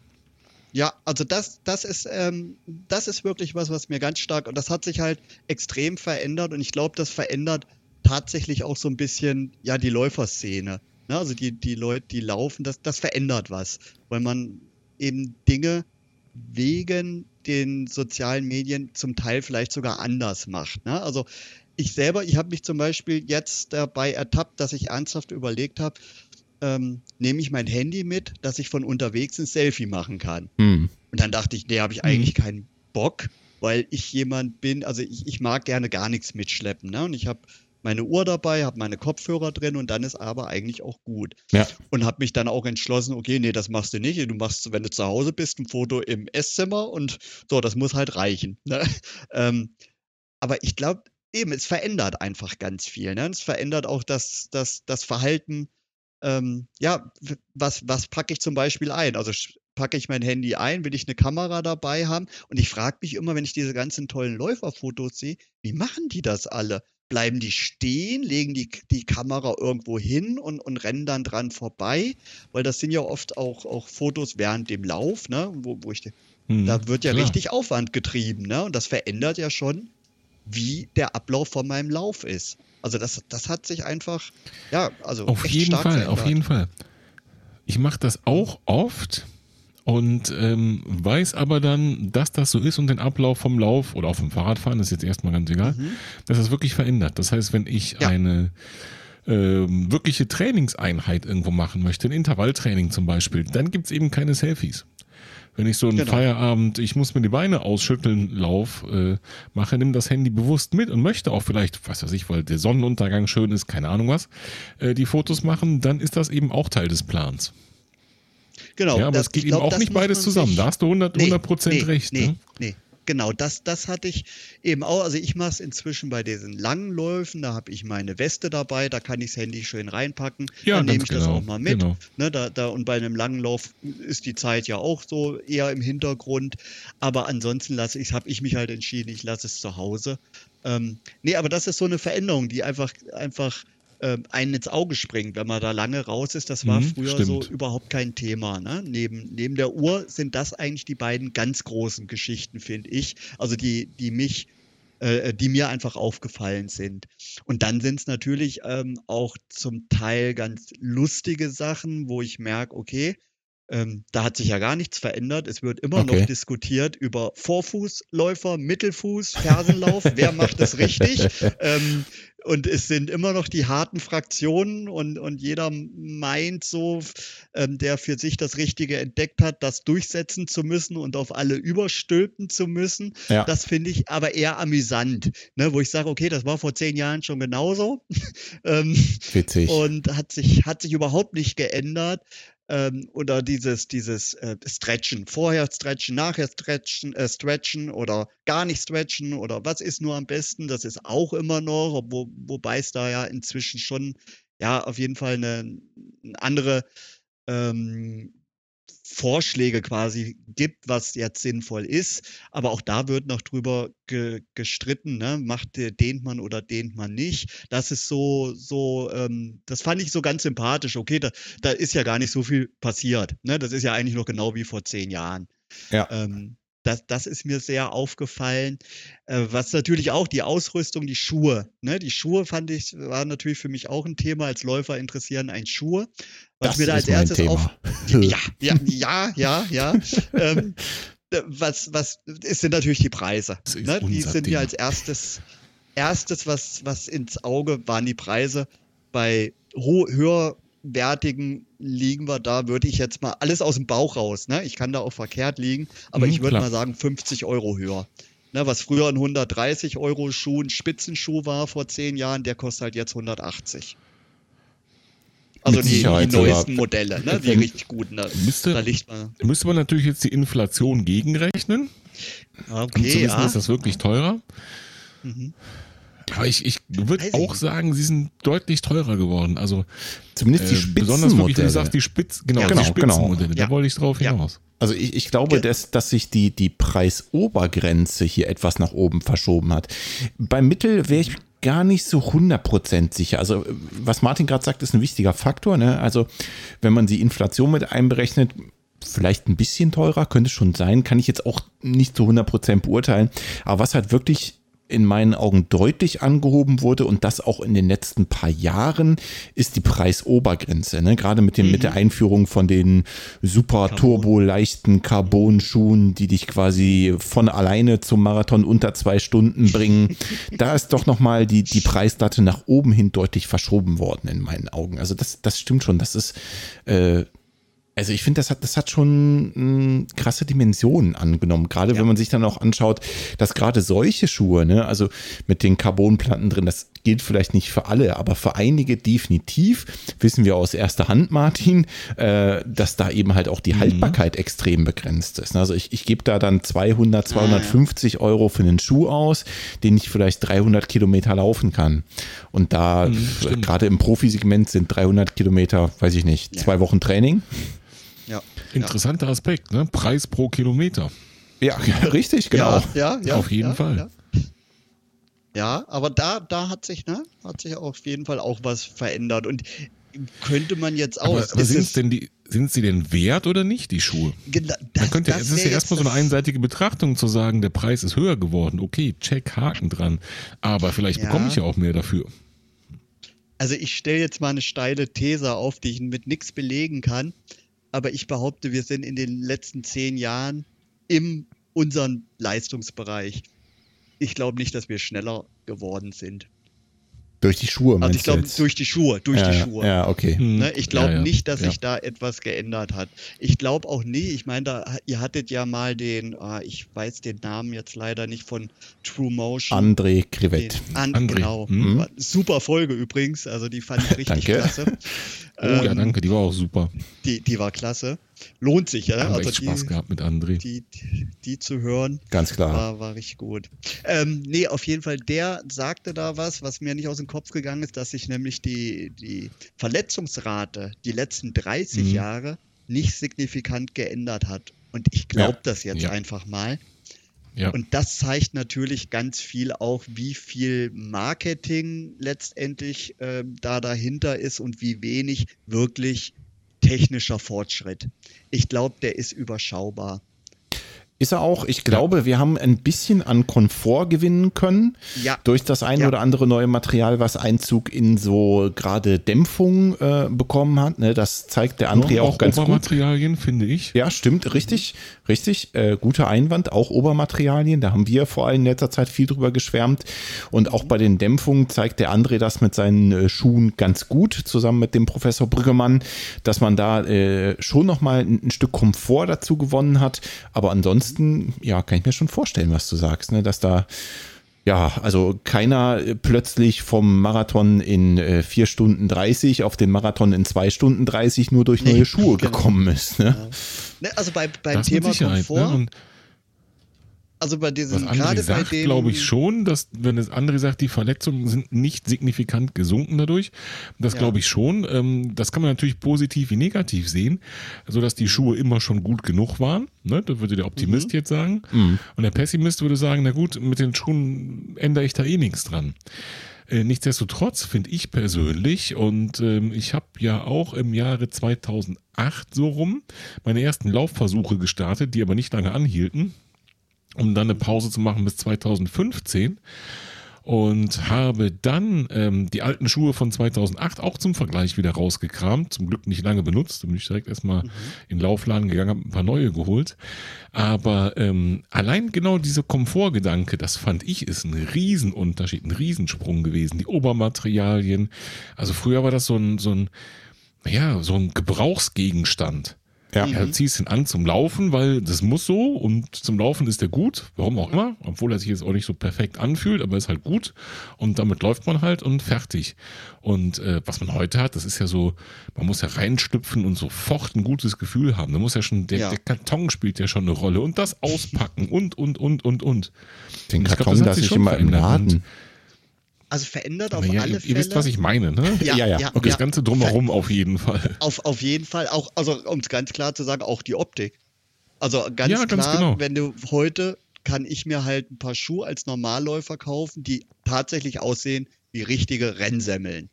Ja, also das, das ist, ähm, das ist wirklich was, was mir ganz stark, und das hat sich halt extrem verändert und ich glaube, das verändert tatsächlich auch so ein bisschen, ja, die Läuferszene. Ne? Also die, die Leute, die laufen, das, das verändert was, weil man eben Dinge wegen den sozialen Medien zum Teil vielleicht sogar anders macht. Ne? Also ich selber, ich habe mich zum Beispiel jetzt dabei ertappt, dass ich ernsthaft überlegt habe, ähm, nehme ich mein Handy mit, dass ich von unterwegs ein Selfie machen kann. Hm. Und dann dachte ich, nee, habe ich hm. eigentlich keinen Bock, weil ich jemand bin, also ich, ich mag gerne gar nichts mitschleppen. Ne? Und ich habe meine Uhr dabei, habe meine Kopfhörer drin und dann ist aber eigentlich auch gut. Ja. Und habe mich dann auch entschlossen, okay, nee, das machst du nicht. Du machst, wenn du zu Hause bist, ein Foto im Esszimmer und so, das muss halt reichen. Ne? Ähm, aber ich glaube, eben, es verändert einfach ganz viel. Ne? Es verändert auch das, das, das Verhalten ähm, ja, was, was packe ich zum Beispiel ein? Also packe ich mein Handy ein, will ich eine Kamera dabei haben? Und ich frage mich immer, wenn ich diese ganzen tollen Läuferfotos sehe, wie machen die das alle? Bleiben die stehen, legen die, die Kamera irgendwo hin und, und rennen dann dran vorbei? Weil das sind ja oft auch, auch Fotos während dem Lauf, ne? wo, wo ich, hm, da wird ja klar. richtig Aufwand getrieben. Ne? Und das verändert ja schon wie der Ablauf von meinem Lauf ist. Also das, das hat sich einfach, ja, also auf jeden Fall, verändert. auf jeden Fall. Ich mache das auch oft und ähm, weiß aber dann, dass das so ist und den Ablauf vom Lauf oder auch vom Fahrradfahren, ist jetzt erstmal ganz egal, mhm. dass das wirklich verändert. Das heißt, wenn ich ja. eine ähm, wirkliche Trainingseinheit irgendwo machen möchte, ein Intervalltraining zum Beispiel, dann gibt's eben keine Selfies. Wenn ich so einen genau. Feierabend, ich muss mir die Beine ausschütteln, Lauf äh, mache, nimm das Handy bewusst mit und möchte auch vielleicht, was weiß ich, weil der Sonnenuntergang schön ist, keine Ahnung was, äh, die Fotos machen, dann ist das eben auch Teil des Plans. Genau. Ja, aber es geht eben auch nicht beides zusammen. Da hast du 100 Prozent nee, nee, recht. Nee, ne? nee, genau, das, das hatte ich eben auch. Also ich mache es inzwischen bei diesen langen Läufen, da habe ich meine Weste dabei, da kann ich das Handy schön reinpacken. Ja, dann nehme ich genau, das auch mal mit. Genau. Ne, da, da, und bei einem langen Lauf ist die Zeit ja auch so eher im Hintergrund. Aber ansonsten lasse ich, habe ich mich halt entschieden, ich lasse es zu Hause. Ähm, nee, aber das ist so eine Veränderung, die einfach, einfach äh, einen ins Auge springt, wenn man da lange raus ist. Das war mhm, früher stimmt. so überhaupt kein Thema. Ne? Neben, neben der Uhr sind das eigentlich die beiden ganz großen Geschichten, finde ich. Also die, die mich äh, die mir einfach aufgefallen sind. Und dann sind es natürlich ähm, auch zum Teil ganz lustige Sachen, wo ich merke, okay, ähm, da hat sich ja gar nichts verändert. Es wird immer okay. noch diskutiert über Vorfußläufer, Mittelfuß, Fersenlauf. wer macht das richtig? Ähm, und es sind immer noch die harten Fraktionen und, und jeder meint so, ähm, der für sich das Richtige entdeckt hat, das durchsetzen zu müssen und auf alle überstülpen zu müssen. Ja. Das finde ich aber eher amüsant, ne? wo ich sage, okay, das war vor zehn Jahren schon genauso. ähm, Witzig. Und hat sich, hat sich überhaupt nicht geändert ähm, oder dieses, dieses äh, Stretchen, vorher stretchen, nachher stretchen, äh, stretchen oder gar nicht stretchen oder was ist nur am besten, das ist auch immer noch, wo, wobei es da ja inzwischen schon ja auf jeden Fall eine, eine andere ähm, Vorschläge quasi gibt, was jetzt sinnvoll ist. Aber auch da wird noch drüber ge gestritten, ne? macht dehnt man oder dehnt man nicht. Das ist so, so, ähm, das fand ich so ganz sympathisch. Okay, da, da ist ja gar nicht so viel passiert. Ne? Das ist ja eigentlich noch genau wie vor zehn Jahren. Ja. Ähm, das, das ist mir sehr aufgefallen. Äh, was natürlich auch die Ausrüstung, die Schuhe. Ne? Die Schuhe fand ich, war natürlich für mich auch ein Thema. Als Läufer interessieren ein Schuhe. Was das mir da als erstes Thema. auf. Ja, ja, ja, ja, ja. ähm, was, was ist sind natürlich die Preise. Ne? Die sind Thema. mir als erstes, erstes, was, was ins Auge waren die Preise bei höher wertigen liegen wir da, würde ich jetzt mal alles aus dem Bauch raus. Ne? Ich kann da auch verkehrt liegen, aber mhm, ich würde mal sagen 50 Euro höher. Ne, was früher ein 130 Euro Schuh, ein Spitzenschuh war vor zehn Jahren, der kostet halt jetzt 180. Also die, die, neuesten Modelle, ne? die richtig guten. Da, müsste, da liegt man. müsste man natürlich jetzt die Inflation gegenrechnen. Okay, um zu wissen, ja. ist das wirklich teurer. Mhm. Aber ich, ich würde auch sagen, sie sind deutlich teurer geworden. Also zumindest die äh, Spitzenmodelle. Besonders wirklich, wie du sagst, die Spitz, genau, ja, genau, die genau. Spitzenmodelle. Genau. Da wollte ich drauf hinaus. Also ich, ich glaube, dass, dass sich die, die Preisobergrenze hier etwas nach oben verschoben hat. Beim Mittel wäre ich gar nicht so 100% sicher. Also was Martin gerade sagt, ist ein wichtiger Faktor. Ne? Also wenn man die Inflation mit einberechnet, vielleicht ein bisschen teurer, könnte schon sein, kann ich jetzt auch nicht zu 100% beurteilen. Aber was halt wirklich in meinen Augen deutlich angehoben wurde und das auch in den letzten paar Jahren, ist die Preisobergrenze. Ne? Gerade mit, dem, mhm. mit der Einführung von den super turbo-leichten Carbon-Schuhen, die dich quasi von alleine zum Marathon unter zwei Stunden bringen. da ist doch nochmal die, die Preisdatte nach oben hin deutlich verschoben worden in meinen Augen. Also das, das stimmt schon. Das ist äh, also ich finde, das hat, das hat schon mh, hm, krasse Dimensionen angenommen. Gerade ja. wenn man sich dann auch anschaut, dass gerade solche Schuhe, ne, also mit den Carbonplatten drin, das gilt vielleicht nicht für alle, aber für einige definitiv, wissen wir aus erster Hand, Martin, äh, dass da eben halt auch die mhm. Haltbarkeit extrem begrenzt ist. Also ich, ich gebe da dann 200, 250 ah. Euro für einen Schuh aus, den ich vielleicht 300 Kilometer laufen kann. Und da, mhm, gerade im Profisegment sind 300 Kilometer, weiß ich nicht, ja. zwei Wochen Training. Ja. Interessanter Aspekt, ne? Preis pro Kilometer. Ja, richtig, genau. Ja, ja, auf jeden Fall. Ja. ja, aber da, da hat sich, ne, hat sich auf jeden Fall auch was verändert. Und könnte man jetzt auch. Aber, aber sind es denn die, sind sie denn wert oder nicht, die Schuhe? Genau, das, Man könnte, das es ist ja erstmal so eine einseitige Betrachtung zu sagen, der Preis ist höher geworden. Okay, check, Haken dran. Aber vielleicht ja. bekomme ich ja auch mehr dafür. Also ich stelle jetzt mal eine steile These auf, die ich mit nichts belegen kann. Aber ich behaupte, wir sind in den letzten zehn Jahren im unseren Leistungsbereich. Ich glaube nicht, dass wir schneller geworden sind. Durch die Schuhe, Also ich glaube, durch die Schuhe, durch ja, die Schuhe. Ja, okay. Hm. Ne, ich glaube ja, ja. nicht, dass sich da etwas geändert hat. Ich glaube auch nie, ich meine, da, ihr hattet ja mal den, oh, ich weiß den Namen jetzt leider nicht von True Motion. André Krivet. An, André. Genau. Hm. Super Folge übrigens, also die fand ich richtig klasse. Oh ähm, ja, danke, die war auch super. Die, die war klasse. Lohnt sich, ja. Haben also echt die, Spaß gehabt mit André. Die, die, die, zu hören. Ganz klar. War, war richtig gut. Ähm, nee, auf jeden Fall, der sagte da was, was mir nicht aus dem Kopf gegangen ist, dass sich nämlich die, die Verletzungsrate die letzten 30 mhm. Jahre nicht signifikant geändert hat. Und ich glaube ja. das jetzt ja. einfach mal. Ja. Und das zeigt natürlich ganz viel auch, wie viel Marketing letztendlich äh, da dahinter ist und wie wenig wirklich technischer Fortschritt. Ich glaube, der ist überschaubar. Ist er auch. Ich glaube, wir haben ein bisschen an Komfort gewinnen können. Ja. Durch das eine ja. oder andere neue Material, was Einzug in so gerade Dämpfung äh, bekommen hat. Ne, das zeigt der André ja, auch, auch ganz gut. finde ich. Ja, stimmt. Richtig. Richtig. Äh, guter Einwand. Auch Obermaterialien. Da haben wir vor allem in letzter Zeit viel drüber geschwärmt. Und auch bei den Dämpfungen zeigt der André das mit seinen äh, Schuhen ganz gut, zusammen mit dem Professor Brüggemann, dass man da äh, schon nochmal ein, ein Stück Komfort dazu gewonnen hat. Aber ansonsten ja, kann ich mir schon vorstellen, was du sagst, ne? dass da ja, also keiner plötzlich vom Marathon in äh, 4 Stunden 30 auf den Marathon in 2 Stunden 30 nur durch neue nee, Schuhe genau. gekommen ist. Ne? Ja. Ne, also bei, beim das Thema Komfort. Ne? Also bei diesem Was André sagt, glaube ich schon, dass, wenn es André sagt, die Verletzungen sind nicht signifikant gesunken dadurch, das ja. glaube ich schon. Ähm, das kann man natürlich positiv wie negativ sehen, sodass die Schuhe immer schon gut genug waren. Ne? Das würde der Optimist mhm. jetzt sagen. Mhm. Und der Pessimist würde sagen, na gut, mit den Schuhen ändere ich da eh nichts dran. Äh, nichtsdestotrotz finde ich persönlich, und ähm, ich habe ja auch im Jahre 2008 so rum meine ersten Laufversuche gestartet, die aber nicht lange anhielten um dann eine Pause zu machen bis 2015 und habe dann ähm, die alten Schuhe von 2008 auch zum Vergleich wieder rausgekramt. Zum Glück nicht lange benutzt. Da bin ich direkt erstmal mhm. in den Laufladen gegangen, habe ein paar neue geholt. Aber ähm, allein genau dieser Komfortgedanke, das fand ich, ist ein Riesenunterschied, ein Riesensprung gewesen. Die Obermaterialien. Also früher war das so ein, so ein, ja, so ein Gebrauchsgegenstand. Ja. Mhm. Er ziehst ihn an zum Laufen, weil das muss so und zum Laufen ist er gut, warum auch immer, obwohl er sich jetzt auch nicht so perfekt anfühlt, aber ist halt gut und damit läuft man halt und fertig. Und äh, was man heute hat, das ist ja so, man muss ja reinstüpfen und sofort ein gutes Gefühl haben. Da muss ja schon, der, ja. der Karton spielt ja schon eine Rolle und das Auspacken und, und, und, und, und. Den Karton lasse ich immer im Laden. Also verändert auf ja, alle ihr, Fälle. Ihr wisst, was ich meine, ne? Ja, ja. ja. ja okay, das Ganze drumherum auf jeden Fall. Auf, auf jeden Fall. Auch, also um es ganz klar zu sagen, auch die Optik. Also ganz ja, klar, ganz genau. wenn du heute kann ich mir halt ein paar Schuhe als Normalläufer kaufen, die tatsächlich aussehen wie richtige Rennsemmeln.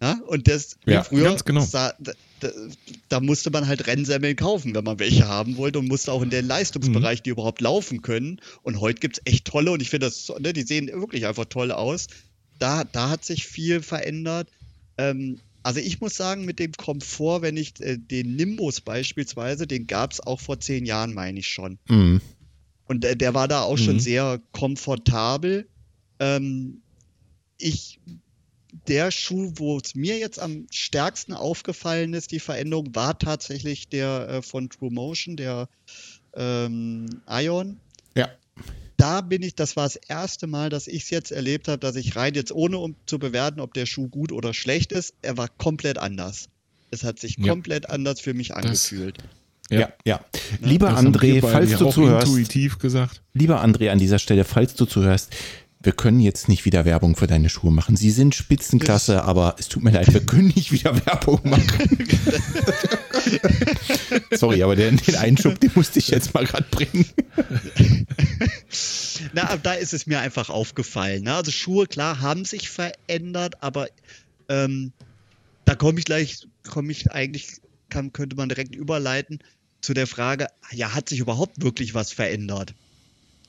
Ja? Und das ja, früher, genau. da, da, da, musste man halt Rennsemmeln kaufen, wenn man welche haben wollte und musste auch in den Leistungsbereich, mhm. die überhaupt laufen können. Und heute gibt es echt tolle und ich finde das, ne, die sehen wirklich einfach toll aus da, da hat sich viel verändert. Ähm, also ich muss sagen, mit dem Komfort, wenn ich äh, den Nimbus beispielsweise, den gab es auch vor zehn Jahren, meine ich schon. Mhm. Und äh, der war da auch mhm. schon sehr komfortabel. Ähm, ich, der Schuh, wo es mir jetzt am stärksten aufgefallen ist, die Veränderung, war tatsächlich der äh, von True Motion, der ähm, Ion. Ja da bin ich, das war das erste Mal, dass ich es jetzt erlebt habe, dass ich rein jetzt ohne um zu bewerten, ob der Schuh gut oder schlecht ist, er war komplett anders. Es hat sich ja. komplett anders für mich angefühlt. Das, ja, ja. Lieber André, falls du zuhörst. Intuitiv gesagt. Lieber André an dieser Stelle, falls du zuhörst, wir können jetzt nicht wieder Werbung für deine Schuhe machen. Sie sind Spitzenklasse, aber es tut mir leid, wir können nicht wieder Werbung machen. Sorry, aber den, den Einschub, den musste ich jetzt mal gerade bringen. Na, da ist es mir einfach aufgefallen. Ne? Also Schuhe, klar, haben sich verändert, aber ähm, da komme ich gleich, komme ich eigentlich kann, könnte man direkt überleiten zu der Frage, ja, hat sich überhaupt wirklich was verändert?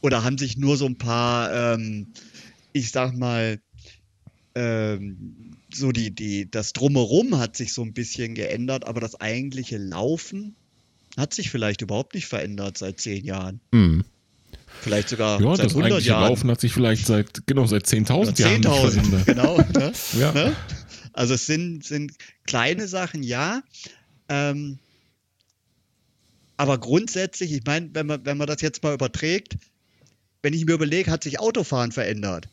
Oder haben sich nur so ein paar, ähm, ich sag mal, ähm, so die, die, das Drumherum hat sich so ein bisschen geändert, aber das eigentliche Laufen hat sich vielleicht überhaupt nicht verändert seit zehn Jahren. Mhm. Vielleicht sogar ja, seit das 100 Jahren. Laufen hat sich vielleicht seit, genau, seit 10.000 Jahren 10.000, genau. Ne? ja. Ne? Also es sind, sind kleine Sachen, ja. Ähm, aber grundsätzlich, ich meine, wenn man, wenn man das jetzt mal überträgt, wenn ich mir überlege, hat sich Autofahren verändert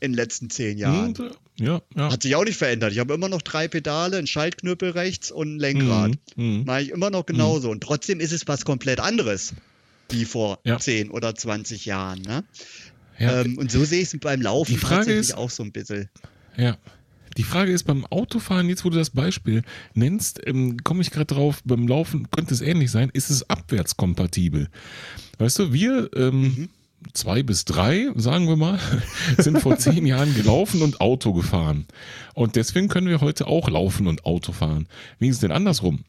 in den letzten zehn Jahren. Hm, ja, ja. Hat sich auch nicht verändert. Ich habe immer noch drei Pedale, einen Schaltknüppel rechts und ein Lenkrad. Mhm. Mache ich immer noch genauso. Mhm. Und trotzdem ist es was komplett anderes wie vor ja. 10 oder 20 Jahren. Ne? Ja. Ähm, und so sehe ich es beim Laufen die Frage ist, auch so ein bisschen. Ja. Die Frage ist beim Autofahren, jetzt wo du das Beispiel nennst, ähm, komme ich gerade drauf, beim Laufen könnte es ähnlich sein, ist es abwärtskompatibel. Weißt du, wir ähm, mhm. zwei bis drei, sagen wir mal, sind vor zehn Jahren gelaufen und Auto gefahren. Und deswegen können wir heute auch laufen und Auto fahren. Wie ist es denn andersrum?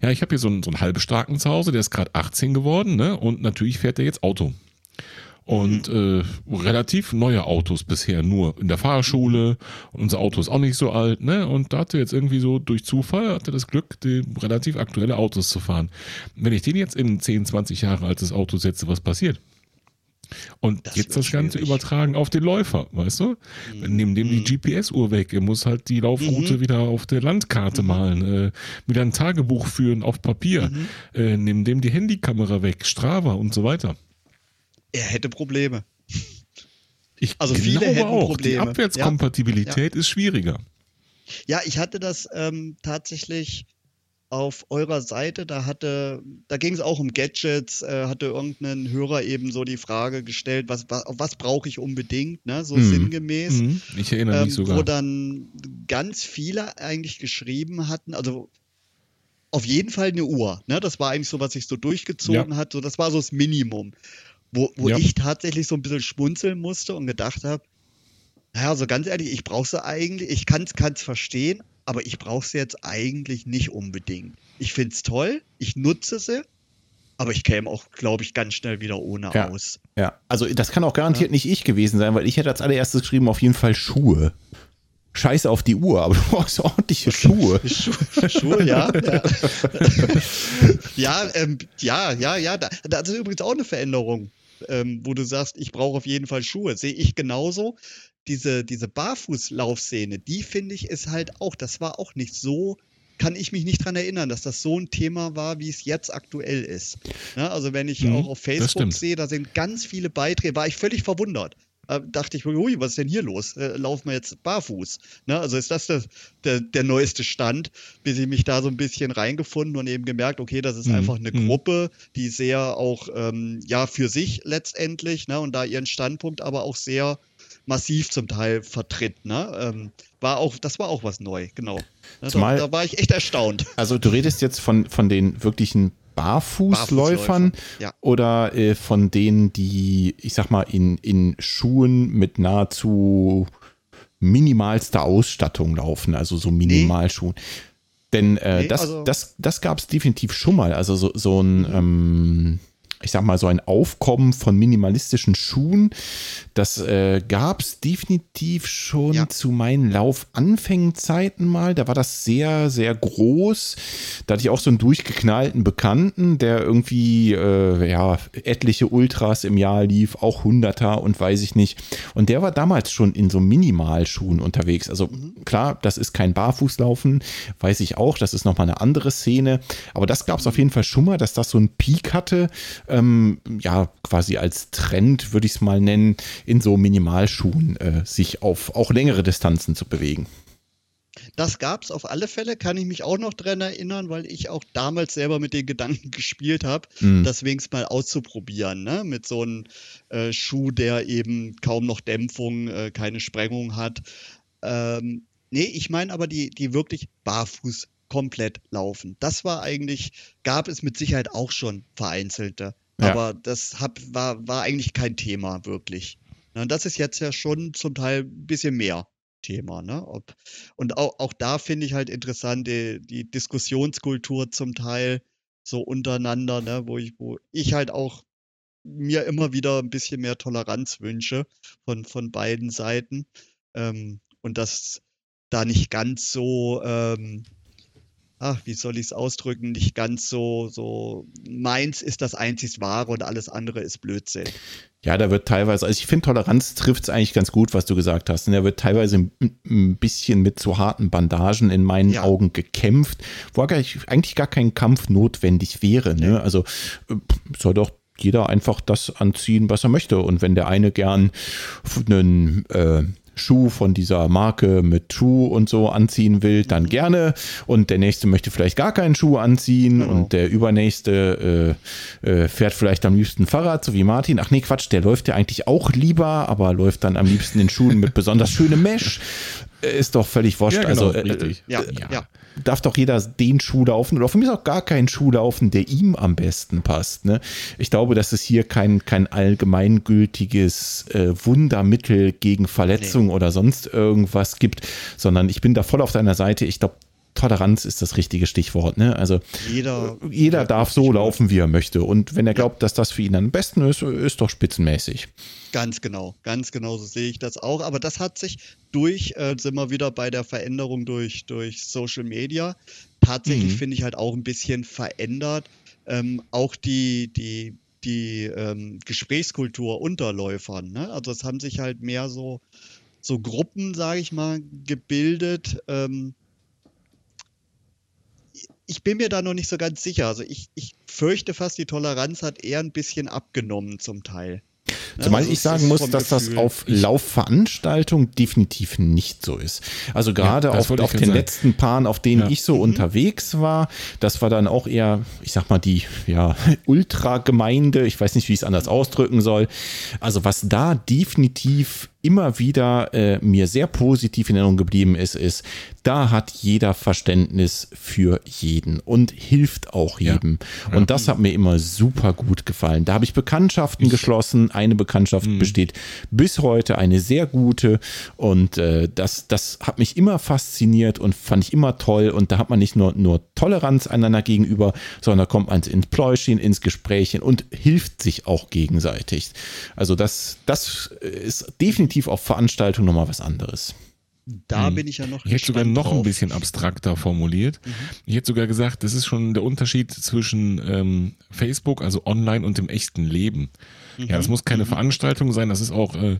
Ja, ich habe hier so einen, so einen halbstarken zu Hause, der ist gerade 18 geworden, ne? Und natürlich fährt er jetzt Auto. Und mhm. äh, relativ neue Autos bisher nur in der Fahrschule. Und unser Auto ist auch nicht so alt, ne? Und da hat er jetzt irgendwie so durch Zufall hatte das Glück, die relativ aktuelle Autos zu fahren. Wenn ich den jetzt in 10, 20 Jahre altes Auto setze, was passiert? Und das jetzt das Ganze übertragen auf den Läufer, weißt du? Mhm. Nehmen dem die mhm. GPS-Uhr weg. Er muss halt die Laufroute mhm. wieder auf der Landkarte mhm. malen, äh, wieder ein Tagebuch führen auf Papier. Mhm. Äh, nehmen dem die Handykamera weg, Strava und so weiter. Er hätte Probleme. Ich also viele hätten auch. Probleme. Die Abwärtskompatibilität. Ja. ist schwieriger. Ja, ich hatte das ähm, tatsächlich auf eurer Seite, da hatte, da ging es auch um Gadgets, äh, hatte irgendein Hörer eben so die Frage gestellt, was, was, was brauche ich unbedingt, ne? so mhm. sinngemäß. Mhm. Ich erinnere mich ähm, sogar. Wo dann ganz viele eigentlich geschrieben hatten, also auf jeden Fall eine Uhr, ne? Das war eigentlich so, was sich so durchgezogen ja. hat, so das war so das Minimum. Wo, wo ja. ich tatsächlich so ein bisschen schmunzeln musste und gedacht habe, naja, so ganz ehrlich, ich brauche sie eigentlich, ich kann es verstehen, aber ich brauche sie jetzt eigentlich nicht unbedingt. Ich finde es toll, ich nutze sie, aber ich käme auch, glaube ich, ganz schnell wieder ohne ja, aus. Ja, also das kann auch garantiert ja. nicht ich gewesen sein, weil ich hätte als allererstes geschrieben, auf jeden Fall Schuhe. Scheiße auf die Uhr, aber du brauchst ordentliche Schuhe. Schuhe, Schuhe ja. Ja, ja, ähm, ja, ja, ja. Da, das ist übrigens auch eine Veränderung, ähm, wo du sagst, ich brauche auf jeden Fall Schuhe. Sehe ich genauso diese, diese Barfußlaufszene, die finde ich ist halt auch, das war auch nicht so, kann ich mich nicht dran erinnern, dass das so ein Thema war, wie es jetzt aktuell ist. Ja, also wenn ich mhm, auch auf Facebook sehe, da sind ganz viele Beiträge, war ich völlig verwundert. Da dachte ich, ui, was ist denn hier los? Äh, laufen wir jetzt barfuß? Ne? Also ist das der, der, der, neueste Stand, bis ich mich da so ein bisschen reingefunden und eben gemerkt, okay, das ist mhm. einfach eine mhm. Gruppe, die sehr auch ähm, ja für sich letztendlich ne? und da ihren Standpunkt aber auch sehr massiv zum Teil vertritt. Ne? Ähm, war auch, das war auch was neu, genau. Ne, Zumal, da, da, war ich echt erstaunt. Also du redest jetzt von, von den wirklichen Barfußläufern Barfußläufer, ja. oder äh, von denen, die, ich sag mal, in, in Schuhen mit nahezu minimalster Ausstattung laufen, also so Minimalschuhen. Nee. Denn äh, nee, das, also das, das gab es definitiv schon mal. Also so, so ein, ähm, ich sag mal, so ein Aufkommen von minimalistischen Schuhen. Das äh, gab es definitiv schon ja. zu meinen Laufanfängenzeiten mal. Da war das sehr, sehr groß. Da hatte ich auch so einen durchgeknallten Bekannten, der irgendwie äh, ja, etliche Ultras im Jahr lief, auch Hunderter und weiß ich nicht. Und der war damals schon in so Minimalschuhen unterwegs. Also klar, das ist kein Barfußlaufen, weiß ich auch. Das ist nochmal eine andere Szene. Aber das gab es auf jeden Fall schon mal, dass das so einen Peak hatte ähm, ja, quasi als Trend, würde ich es mal nennen, in so Minimalschuhen äh, sich auf auch längere Distanzen zu bewegen. Das gab es auf alle Fälle, kann ich mich auch noch dran erinnern, weil ich auch damals selber mit den Gedanken gespielt habe, mhm. das wenigstens mal auszuprobieren, ne? mit so einem äh, Schuh, der eben kaum noch Dämpfung, äh, keine Sprengung hat. Ähm, nee, ich meine aber die, die wirklich barfuß komplett laufen. Das war eigentlich, gab es mit Sicherheit auch schon vereinzelte. Ja. Aber das hab, war, war eigentlich kein Thema wirklich. Und das ist jetzt ja schon zum Teil ein bisschen mehr. Thema. Ne? Ob, und auch, auch da finde ich halt interessant die, die Diskussionskultur zum Teil so untereinander, ne? wo, ich, wo ich halt auch mir immer wieder ein bisschen mehr Toleranz wünsche von, von beiden Seiten. Ähm, und das da nicht ganz so, ähm, ach, wie soll ich es ausdrücken, nicht ganz so, so, meins ist das einzig Wahre und alles andere ist Blödsinn. Ja, da wird teilweise, also ich finde, Toleranz trifft es eigentlich ganz gut, was du gesagt hast. Und da wird teilweise ein, ein bisschen mit zu harten Bandagen in meinen ja. Augen gekämpft, wo eigentlich gar kein Kampf notwendig wäre. Ne? Also äh, soll doch jeder einfach das anziehen, was er möchte. Und wenn der eine gern einen äh, Schuh von dieser Marke mit Schuh und so anziehen will, dann mhm. gerne. Und der nächste möchte vielleicht gar keinen Schuh anziehen genau. und der übernächste äh, äh, fährt vielleicht am liebsten Fahrrad, so wie Martin. Ach nee, Quatsch, der läuft ja eigentlich auch lieber, aber läuft dann am liebsten in Schuhen mit besonders schönem Mesh. Ist doch völlig wurscht. Ja, genau, also, äh, ja, ja. ja darf doch jeder den Schuh laufen oder von mir auch gar keinen Schuh laufen, der ihm am besten passt. Ne? Ich glaube, dass es hier kein, kein allgemeingültiges äh, Wundermittel gegen Verletzung nee. oder sonst irgendwas gibt, sondern ich bin da voll auf deiner Seite. Ich glaube, Toleranz ist das richtige Stichwort. Ne? Also jeder, jeder darf so laufen, wie er möchte. Und wenn er glaubt, dass das für ihn am besten ist, ist doch spitzenmäßig. Ganz genau, ganz genau so sehe ich das auch. Aber das hat sich durch, äh, sind wir wieder bei der Veränderung durch, durch Social Media, tatsächlich mhm. finde ich halt auch ein bisschen verändert. Ähm, auch die, die, die ähm, Gesprächskultur unter Läufern. Ne? Also es haben sich halt mehr so, so Gruppen, sage ich mal, gebildet. Ähm, ich bin mir da noch nicht so ganz sicher. Also ich, ich fürchte fast, die Toleranz hat eher ein bisschen abgenommen zum Teil. Zumal also ich sagen muss, dass Gefühl. das auf Laufveranstaltungen definitiv nicht so ist. Also gerade ja, auf, auf den sagen. letzten Paaren, auf denen ja. ich so mhm. unterwegs war, das war dann auch eher, ich sag mal, die ja, Ultra-Gemeinde, ich weiß nicht, wie ich es anders ausdrücken soll. Also was da definitiv immer wieder äh, mir sehr positiv in Erinnerung geblieben ist, ist, da hat jeder Verständnis für jeden und hilft auch jedem. Ja. Und das hat mir immer super gut gefallen. Da habe ich Bekanntschaften ich, geschlossen. Eine Bekanntschaft mh. besteht bis heute eine sehr gute und äh, das, das hat mich immer fasziniert und fand ich immer toll. Und da hat man nicht nur, nur Toleranz einander gegenüber, sondern da kommt man ins Pläuschen, ins Gespräch und hilft sich auch gegenseitig. Also das, das ist definitiv definitiv auf Veranstaltungen nochmal was anderes. Da hm. bin ich ja noch. Ich hätte sogar noch drauf. ein bisschen abstrakter formuliert. Mhm. Ich hätte sogar gesagt, das ist schon der Unterschied zwischen ähm, Facebook, also online und dem echten Leben. Ja, das mhm. muss keine mhm. Veranstaltung sein, das ist auch äh,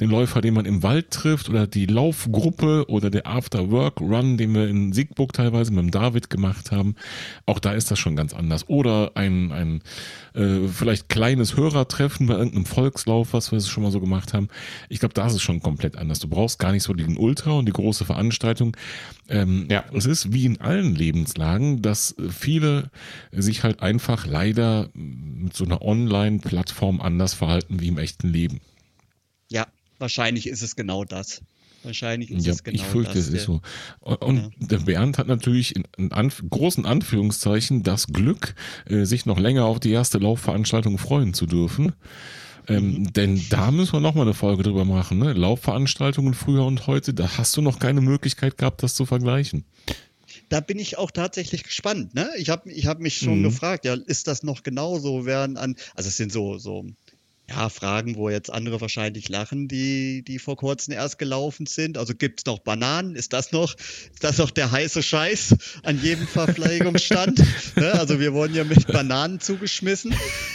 den Läufer, den man im Wald trifft oder die Laufgruppe oder der After-Work-Run, den wir in Siegburg teilweise mit dem David gemacht haben. Auch da ist das schon ganz anders. Oder ein, ein äh, vielleicht kleines Hörertreffen bei irgendeinem Volkslauf, was wir schon mal so gemacht haben. Ich glaube, da ist es schon komplett anders. Du brauchst gar nicht so den Ultra und die große Veranstaltung. Ähm, ja, es ist wie in allen Lebenslagen, dass viele sich halt einfach leider mit so einer Online-Plattform anders verhalten wie im echten Leben. Ja, wahrscheinlich ist es genau das. Wahrscheinlich ist ja, es genau ich fürchte, das. es ist so. Und ja. der Bernd hat natürlich in, in Anf großen Anführungszeichen das Glück, äh, sich noch länger auf die erste Laufveranstaltung freuen zu dürfen. Ähm, mhm. Denn da müssen wir nochmal eine Folge drüber machen. Ne? Laufveranstaltungen früher und heute, da hast du noch keine Möglichkeit gehabt, das zu vergleichen. Da bin ich auch tatsächlich gespannt. Ne? Ich habe ich hab mich schon mhm. gefragt, ja, ist das noch genauso? Während an, also es sind so, so ja, Fragen, wo jetzt andere wahrscheinlich lachen, die, die vor kurzem erst gelaufen sind. Also gibt es noch Bananen? Ist das noch, ist das noch der heiße Scheiß an jedem Verpflegungsstand? ne? Also wir wurden ja mit Bananen zugeschmissen.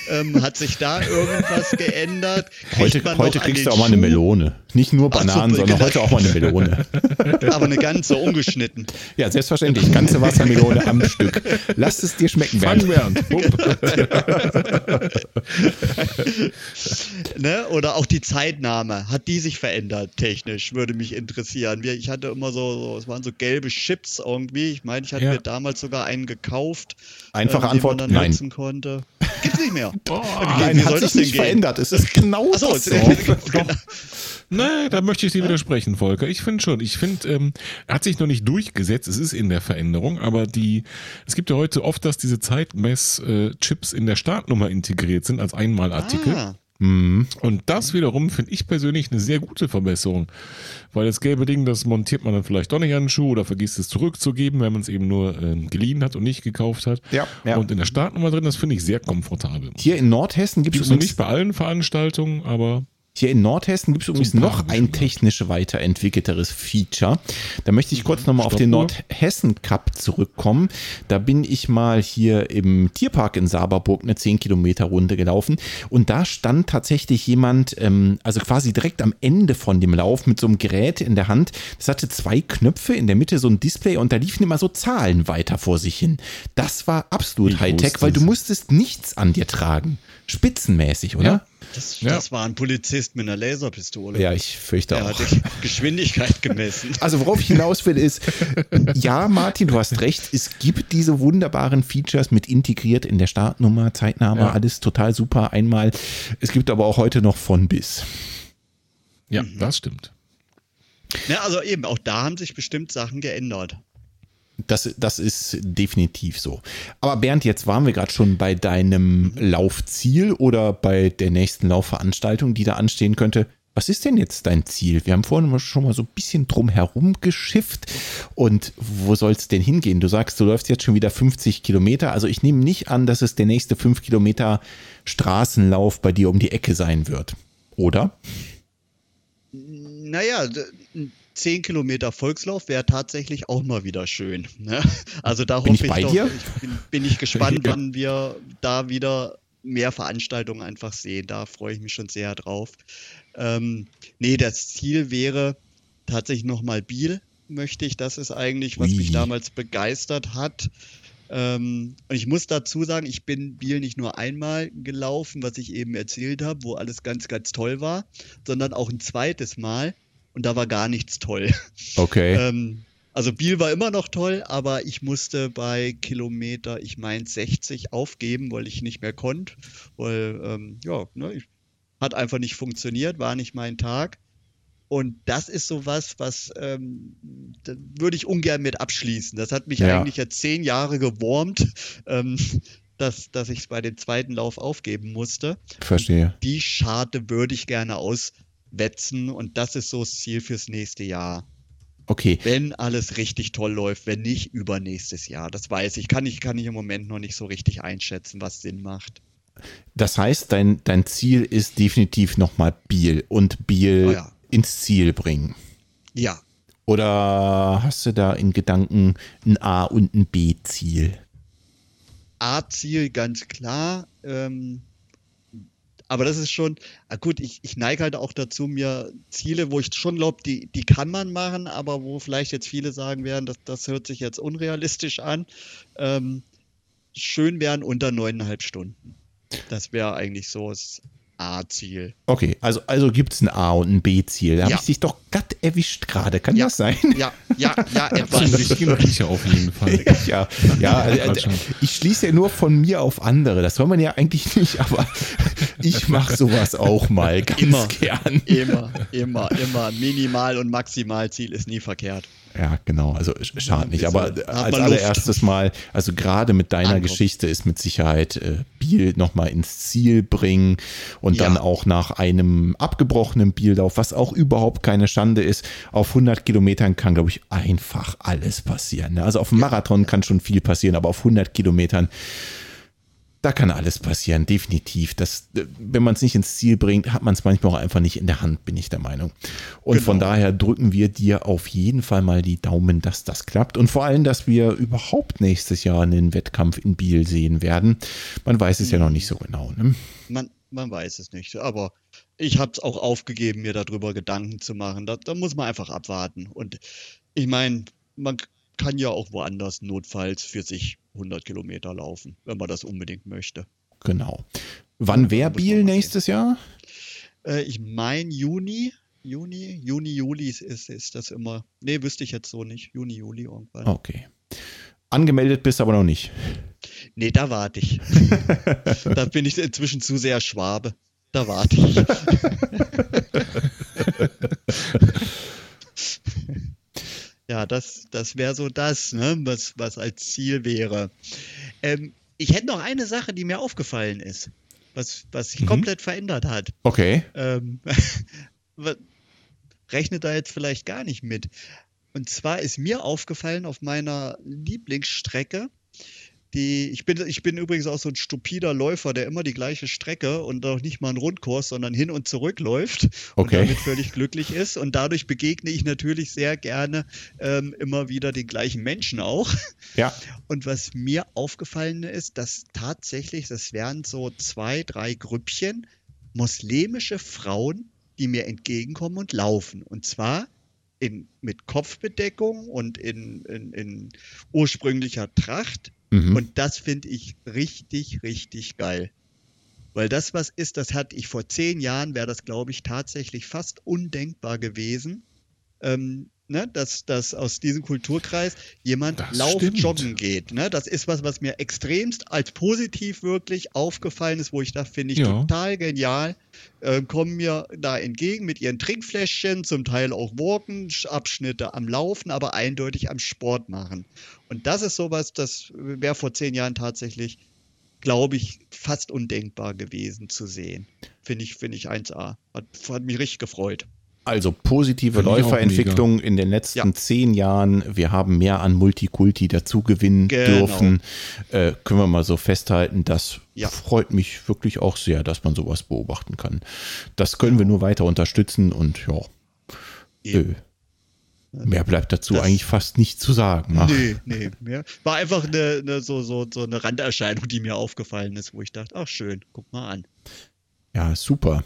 Ähm, hat sich da irgendwas geändert? Kriegt heute heute kriegst du auch mal eine Melone. Nicht nur Bananen, so, sondern heute auch mal eine Melone. Aber eine ganze, ungeschnitten. Ja, selbstverständlich. Ganze Wassermelone am Stück. Lass es dir schmecken, Bernd. Bernd. ne? Oder auch die Zeitnahme. Hat die sich verändert, technisch? Würde mich interessieren. Ich hatte immer so, so es waren so gelbe Chips irgendwie. Ich meine, ich hatte ja. mir damals sogar einen gekauft. Einfache äh, Antwort, man dann nein. nutzen konnte. Gibt's nicht mehr. Oh, nein, hat sich nicht gehen? verändert. Es ist genau Ach so, das. So. Nein, da möchte ich dir widersprechen, Volker. Ich finde schon. Ich finde, ähm, hat sich noch nicht durchgesetzt. Es ist in der Veränderung, aber die, es gibt ja heute oft, dass diese Zeitmess-Chips in der Startnummer integriert sind als Einmalartikel. Ah. Mhm. Und das wiederum finde ich persönlich eine sehr gute Verbesserung. Weil das gelbe Ding, das montiert man dann vielleicht doch nicht an den Schuh oder vergisst es zurückzugeben, wenn man es eben nur äh, geliehen hat und nicht gekauft hat. Ja, ja. Und in der Startnummer drin, das finde ich sehr komfortabel. Hier in Nordhessen gibt es noch nicht bei allen Veranstaltungen, aber hier in Nordhessen gibt es übrigens noch ein technisch weiterentwickelteres Feature. Da möchte ich kurz nochmal auf den Nordhessen Cup zurückkommen. Da bin ich mal hier im Tierpark in Saberburg eine 10 Kilometer Runde gelaufen und da stand tatsächlich jemand, ähm, also quasi direkt am Ende von dem Lauf mit so einem Gerät in der Hand. Das hatte zwei Knöpfe, in der Mitte so ein Display und da liefen immer so Zahlen weiter vor sich hin. Das war absolut Hightech, weil du musstest nichts an dir tragen. Spitzenmäßig, oder? Ja. Das, ja. das, war ein Polizist mit einer Laserpistole. Ja, ich fürchte er auch. Er hat Geschwindigkeit gemessen. Also worauf ich hinaus will ist, ja, Martin, du hast recht, es gibt diese wunderbaren Features mit integriert in der Startnummer, Zeitnahme, ja. alles total super einmal. Es gibt aber auch heute noch von bis. Ja, mhm. das stimmt. Ja, also eben, auch da haben sich bestimmt Sachen geändert. Das, das ist definitiv so. Aber Bernd, jetzt waren wir gerade schon bei deinem Laufziel oder bei der nächsten Laufveranstaltung, die da anstehen könnte. Was ist denn jetzt dein Ziel? Wir haben vorhin schon mal so ein bisschen drum herum geschifft. Und wo soll es denn hingehen? Du sagst, du läufst jetzt schon wieder 50 Kilometer. Also ich nehme nicht an, dass es der nächste 5 Kilometer Straßenlauf bei dir um die Ecke sein wird. Oder? Naja, 10 Kilometer Volkslauf wäre tatsächlich auch mal wieder schön. Ne? Also da bin ich, ich doch, dir? Ich bin, bin, ich gespannt, ja. wann wir da wieder mehr Veranstaltungen einfach sehen. Da freue ich mich schon sehr drauf. Ähm, nee, das Ziel wäre tatsächlich nochmal Biel, möchte ich. Das ist eigentlich, was Ui. mich damals begeistert hat. Ähm, und ich muss dazu sagen, ich bin Biel nicht nur einmal gelaufen, was ich eben erzählt habe, wo alles ganz, ganz toll war, sondern auch ein zweites Mal und da war gar nichts toll. Okay. ähm, also Biel war immer noch toll, aber ich musste bei Kilometer, ich meine 60 aufgeben, weil ich nicht mehr konnte, weil ähm, ja, ne, ich, hat einfach nicht funktioniert, war nicht mein Tag. Und das ist sowas, was ähm, würde ich ungern mit abschließen. Das hat mich ja. eigentlich jetzt zehn Jahre gewormt, ähm, dass, dass ich es bei dem zweiten Lauf aufgeben musste. Verstehe. Die Scharte würde ich gerne aus, wetzen und das ist so das Ziel fürs nächste Jahr. Okay. Wenn alles richtig toll läuft, wenn nicht übernächstes Jahr. Das weiß ich. Kann ich, kann ich im Moment noch nicht so richtig einschätzen, was Sinn macht. Das heißt, dein, dein Ziel ist definitiv nochmal Biel und Biel oh ja. ins Ziel bringen. Ja. Oder hast du da in Gedanken ein A- und ein B-Ziel? A-Ziel ganz klar. Ähm, aber das ist schon, ah gut, ich, ich neige halt auch dazu, mir Ziele, wo ich schon glaube, die, die kann man machen, aber wo vielleicht jetzt viele sagen werden, das, das hört sich jetzt unrealistisch an. Ähm, schön wären unter neuneinhalb Stunden. Das wäre eigentlich so das A-Ziel. Okay, also, also gibt es ein A- und ein B-Ziel. Da ja. habe ich dich doch glatt erwischt gerade. Kann ja. das sein? Ja, ja, ja, etwas. sicher auf jeden Fall. ja, ja äh, ich schließe ja nur von mir auf andere. Das soll man ja eigentlich nicht, aber ich mache sowas auch mal ganz immer, gern. Immer, immer, immer. Minimal- und Maximalziel ist nie verkehrt. Ja, genau. Also schade nicht. Aber als allererstes Mal, also gerade mit deiner Ankommen. Geschichte ist mit Sicherheit äh, Biel nochmal ins Ziel bringen und ja. dann auch nach einem abgebrochenen Biellauf, was auch überhaupt keine Schande ist, auf 100 Kilometern kann, glaube ich, einfach alles passieren. Ne? Also auf dem Marathon kann schon viel passieren, aber auf 100 Kilometern da kann alles passieren, definitiv. Das, wenn man es nicht ins Ziel bringt, hat man es manchmal auch einfach nicht in der Hand, bin ich der Meinung. Und genau. von daher drücken wir dir auf jeden Fall mal die Daumen, dass das klappt. Und vor allem, dass wir überhaupt nächstes Jahr einen Wettkampf in Biel sehen werden. Man weiß es ja noch nicht so genau. Ne? Man, man weiß es nicht. Aber ich habe es auch aufgegeben, mir darüber Gedanken zu machen. Da, da muss man einfach abwarten. Und ich meine, man kann ja auch woanders notfalls für sich 100 Kilometer laufen, wenn man das unbedingt möchte. Genau. Wann wäre Biel nächstes Jahr? Äh, ich meine Juni. Juni, Juni, Juli ist, ist das immer. Nee, wüsste ich jetzt so nicht. Juni, Juli irgendwann. Okay. Angemeldet bist aber noch nicht. Nee, da warte ich. da bin ich inzwischen zu sehr Schwabe. Da warte ich. Ja, das, das wäre so das, ne, was, was als Ziel wäre. Ähm, ich hätte noch eine Sache, die mir aufgefallen ist. was, was sich mhm. komplett verändert hat. Okay. Ähm, rechnet da jetzt vielleicht gar nicht mit. Und zwar ist mir aufgefallen auf meiner Lieblingsstrecke, die, ich bin, ich bin übrigens auch so ein stupider Läufer, der immer die gleiche Strecke und auch nicht mal einen Rundkurs, sondern hin und zurück läuft okay. und damit völlig glücklich ist. Und dadurch begegne ich natürlich sehr gerne ähm, immer wieder den gleichen Menschen auch. Ja. Und was mir aufgefallen ist, dass tatsächlich, das wären so zwei, drei Grüppchen muslimische Frauen, die mir entgegenkommen und laufen. Und zwar in, mit Kopfbedeckung und in, in, in ursprünglicher Tracht. Mhm. Und das finde ich richtig, richtig geil. Weil das was ist, das hatte ich vor zehn Jahren, wäre das, glaube ich, tatsächlich fast undenkbar gewesen. Ähm, ne, dass, dass aus diesem Kulturkreis jemand Lauf joggen geht. Ne? Das ist was, was mir extremst als positiv wirklich aufgefallen ist, wo ich dachte, finde ich ja. total genial. Äh, kommen mir da entgegen mit ihren Trinkfläschchen, zum Teil auch Walken, Abschnitte am Laufen, aber eindeutig am Sport machen. Und das ist sowas, das wäre vor zehn Jahren tatsächlich, glaube ich, fast undenkbar gewesen zu sehen. Finde ich, finde ich 1A. Hat, hat mich richtig gefreut. Also positive Läuferentwicklung in den letzten ja. zehn Jahren. Wir haben mehr an Multikulti dazu gewinnen genau. dürfen. Äh, können wir mal so festhalten. Das ja. freut mich wirklich auch sehr, dass man sowas beobachten kann. Das können wir nur weiter unterstützen und ja. Äh, mehr bleibt dazu das, eigentlich fast nicht zu sagen. Ach. Nee, nee, mehr. War einfach eine, eine, so, so, so eine Randerscheinung, die mir aufgefallen ist, wo ich dachte, ach schön, guck mal an. Ja, super.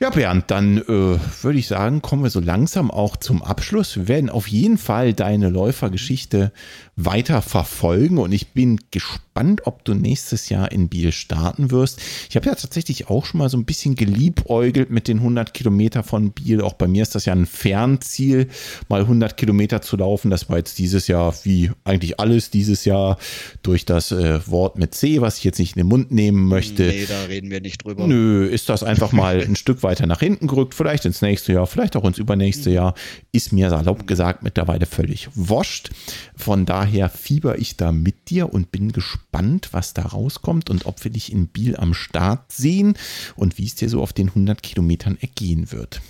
Ja, Bernd, dann äh, würde ich sagen, kommen wir so langsam auch zum Abschluss. Wir werden auf jeden Fall deine Läufergeschichte weiter verfolgen und ich bin gespannt, ob du nächstes Jahr in Biel starten wirst. Ich habe ja tatsächlich auch schon mal so ein bisschen geliebäugelt mit den 100 Kilometer von Biel. Auch bei mir ist das ja ein Fernziel, mal 100 Kilometer zu laufen. Das war jetzt dieses Jahr, wie eigentlich alles dieses Jahr, durch das äh, Wort mit C, was ich jetzt nicht in den Mund nehmen möchte. Nee, da reden wir nicht drüber. Nö, ist das einfach mal ein Stück weiter nach hinten gerückt, vielleicht ins nächste Jahr, vielleicht auch ins übernächste Jahr. Ist mir salopp gesagt mittlerweile völlig wurscht. Von daher fieber ich da mit dir und bin gespannt, was da rauskommt und ob wir dich in Biel am Start sehen und wie es dir so auf den 100 Kilometern ergehen wird.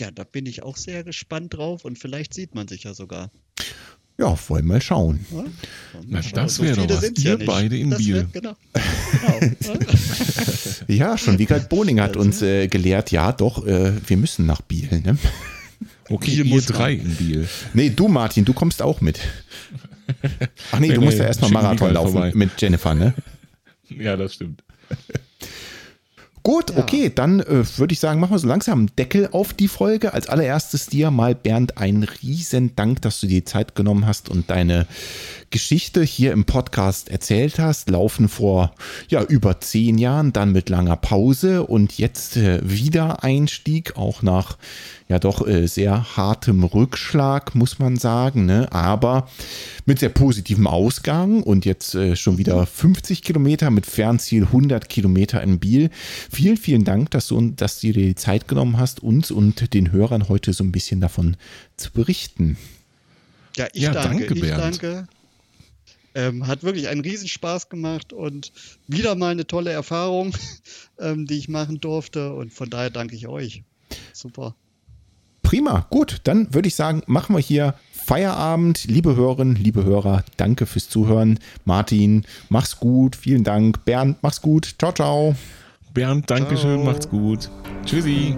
Ja, da bin ich auch sehr gespannt drauf und vielleicht sieht man sich ja sogar. Ja, wollen mal schauen. Ja, Na, das wäre doch was. Ihr ja beide in das Biel. Wär, genau. genau. ja, schon Wiegald Boning hat uns äh, gelehrt, ja doch, äh, wir müssen nach Biel. Ne? Okay, Biel ihr drei in Biel. Nee, du Martin, du kommst auch mit. Ach nee, nee du musst ja erstmal Marathon laufen vorbei. mit Jennifer, ne? Ja, das stimmt. Gut, ja. okay, dann äh, würde ich sagen, machen wir so langsam einen Deckel auf die Folge. Als allererstes dir mal, Bernd, einen riesen Dank, dass du dir Zeit genommen hast und deine Geschichte hier im Podcast erzählt hast. Laufen vor ja über zehn Jahren, dann mit langer Pause und jetzt äh, wieder Einstieg, auch nach ja doch äh, sehr hartem Rückschlag, muss man sagen, ne? aber mit sehr positivem Ausgang und jetzt äh, schon wieder 50 Kilometer mit Fernziel 100 Kilometer in Biel. Vielen, vielen Dank, dass du, dass du dir die Zeit genommen hast, uns und den Hörern heute so ein bisschen davon zu berichten. Ja, ich ja, danke, danke, ich danke. Ähm, hat wirklich einen Riesenspaß gemacht und wieder mal eine tolle Erfahrung, ähm, die ich machen durfte. Und von daher danke ich euch. Super. Prima, gut, dann würde ich sagen, machen wir hier Feierabend. Liebe Hörerinnen, liebe Hörer, danke fürs Zuhören. Martin, mach's gut, vielen Dank. Bernd, mach's gut. Ciao, ciao. Bernd, Dankeschön, ciao. macht's gut. Tschüssi.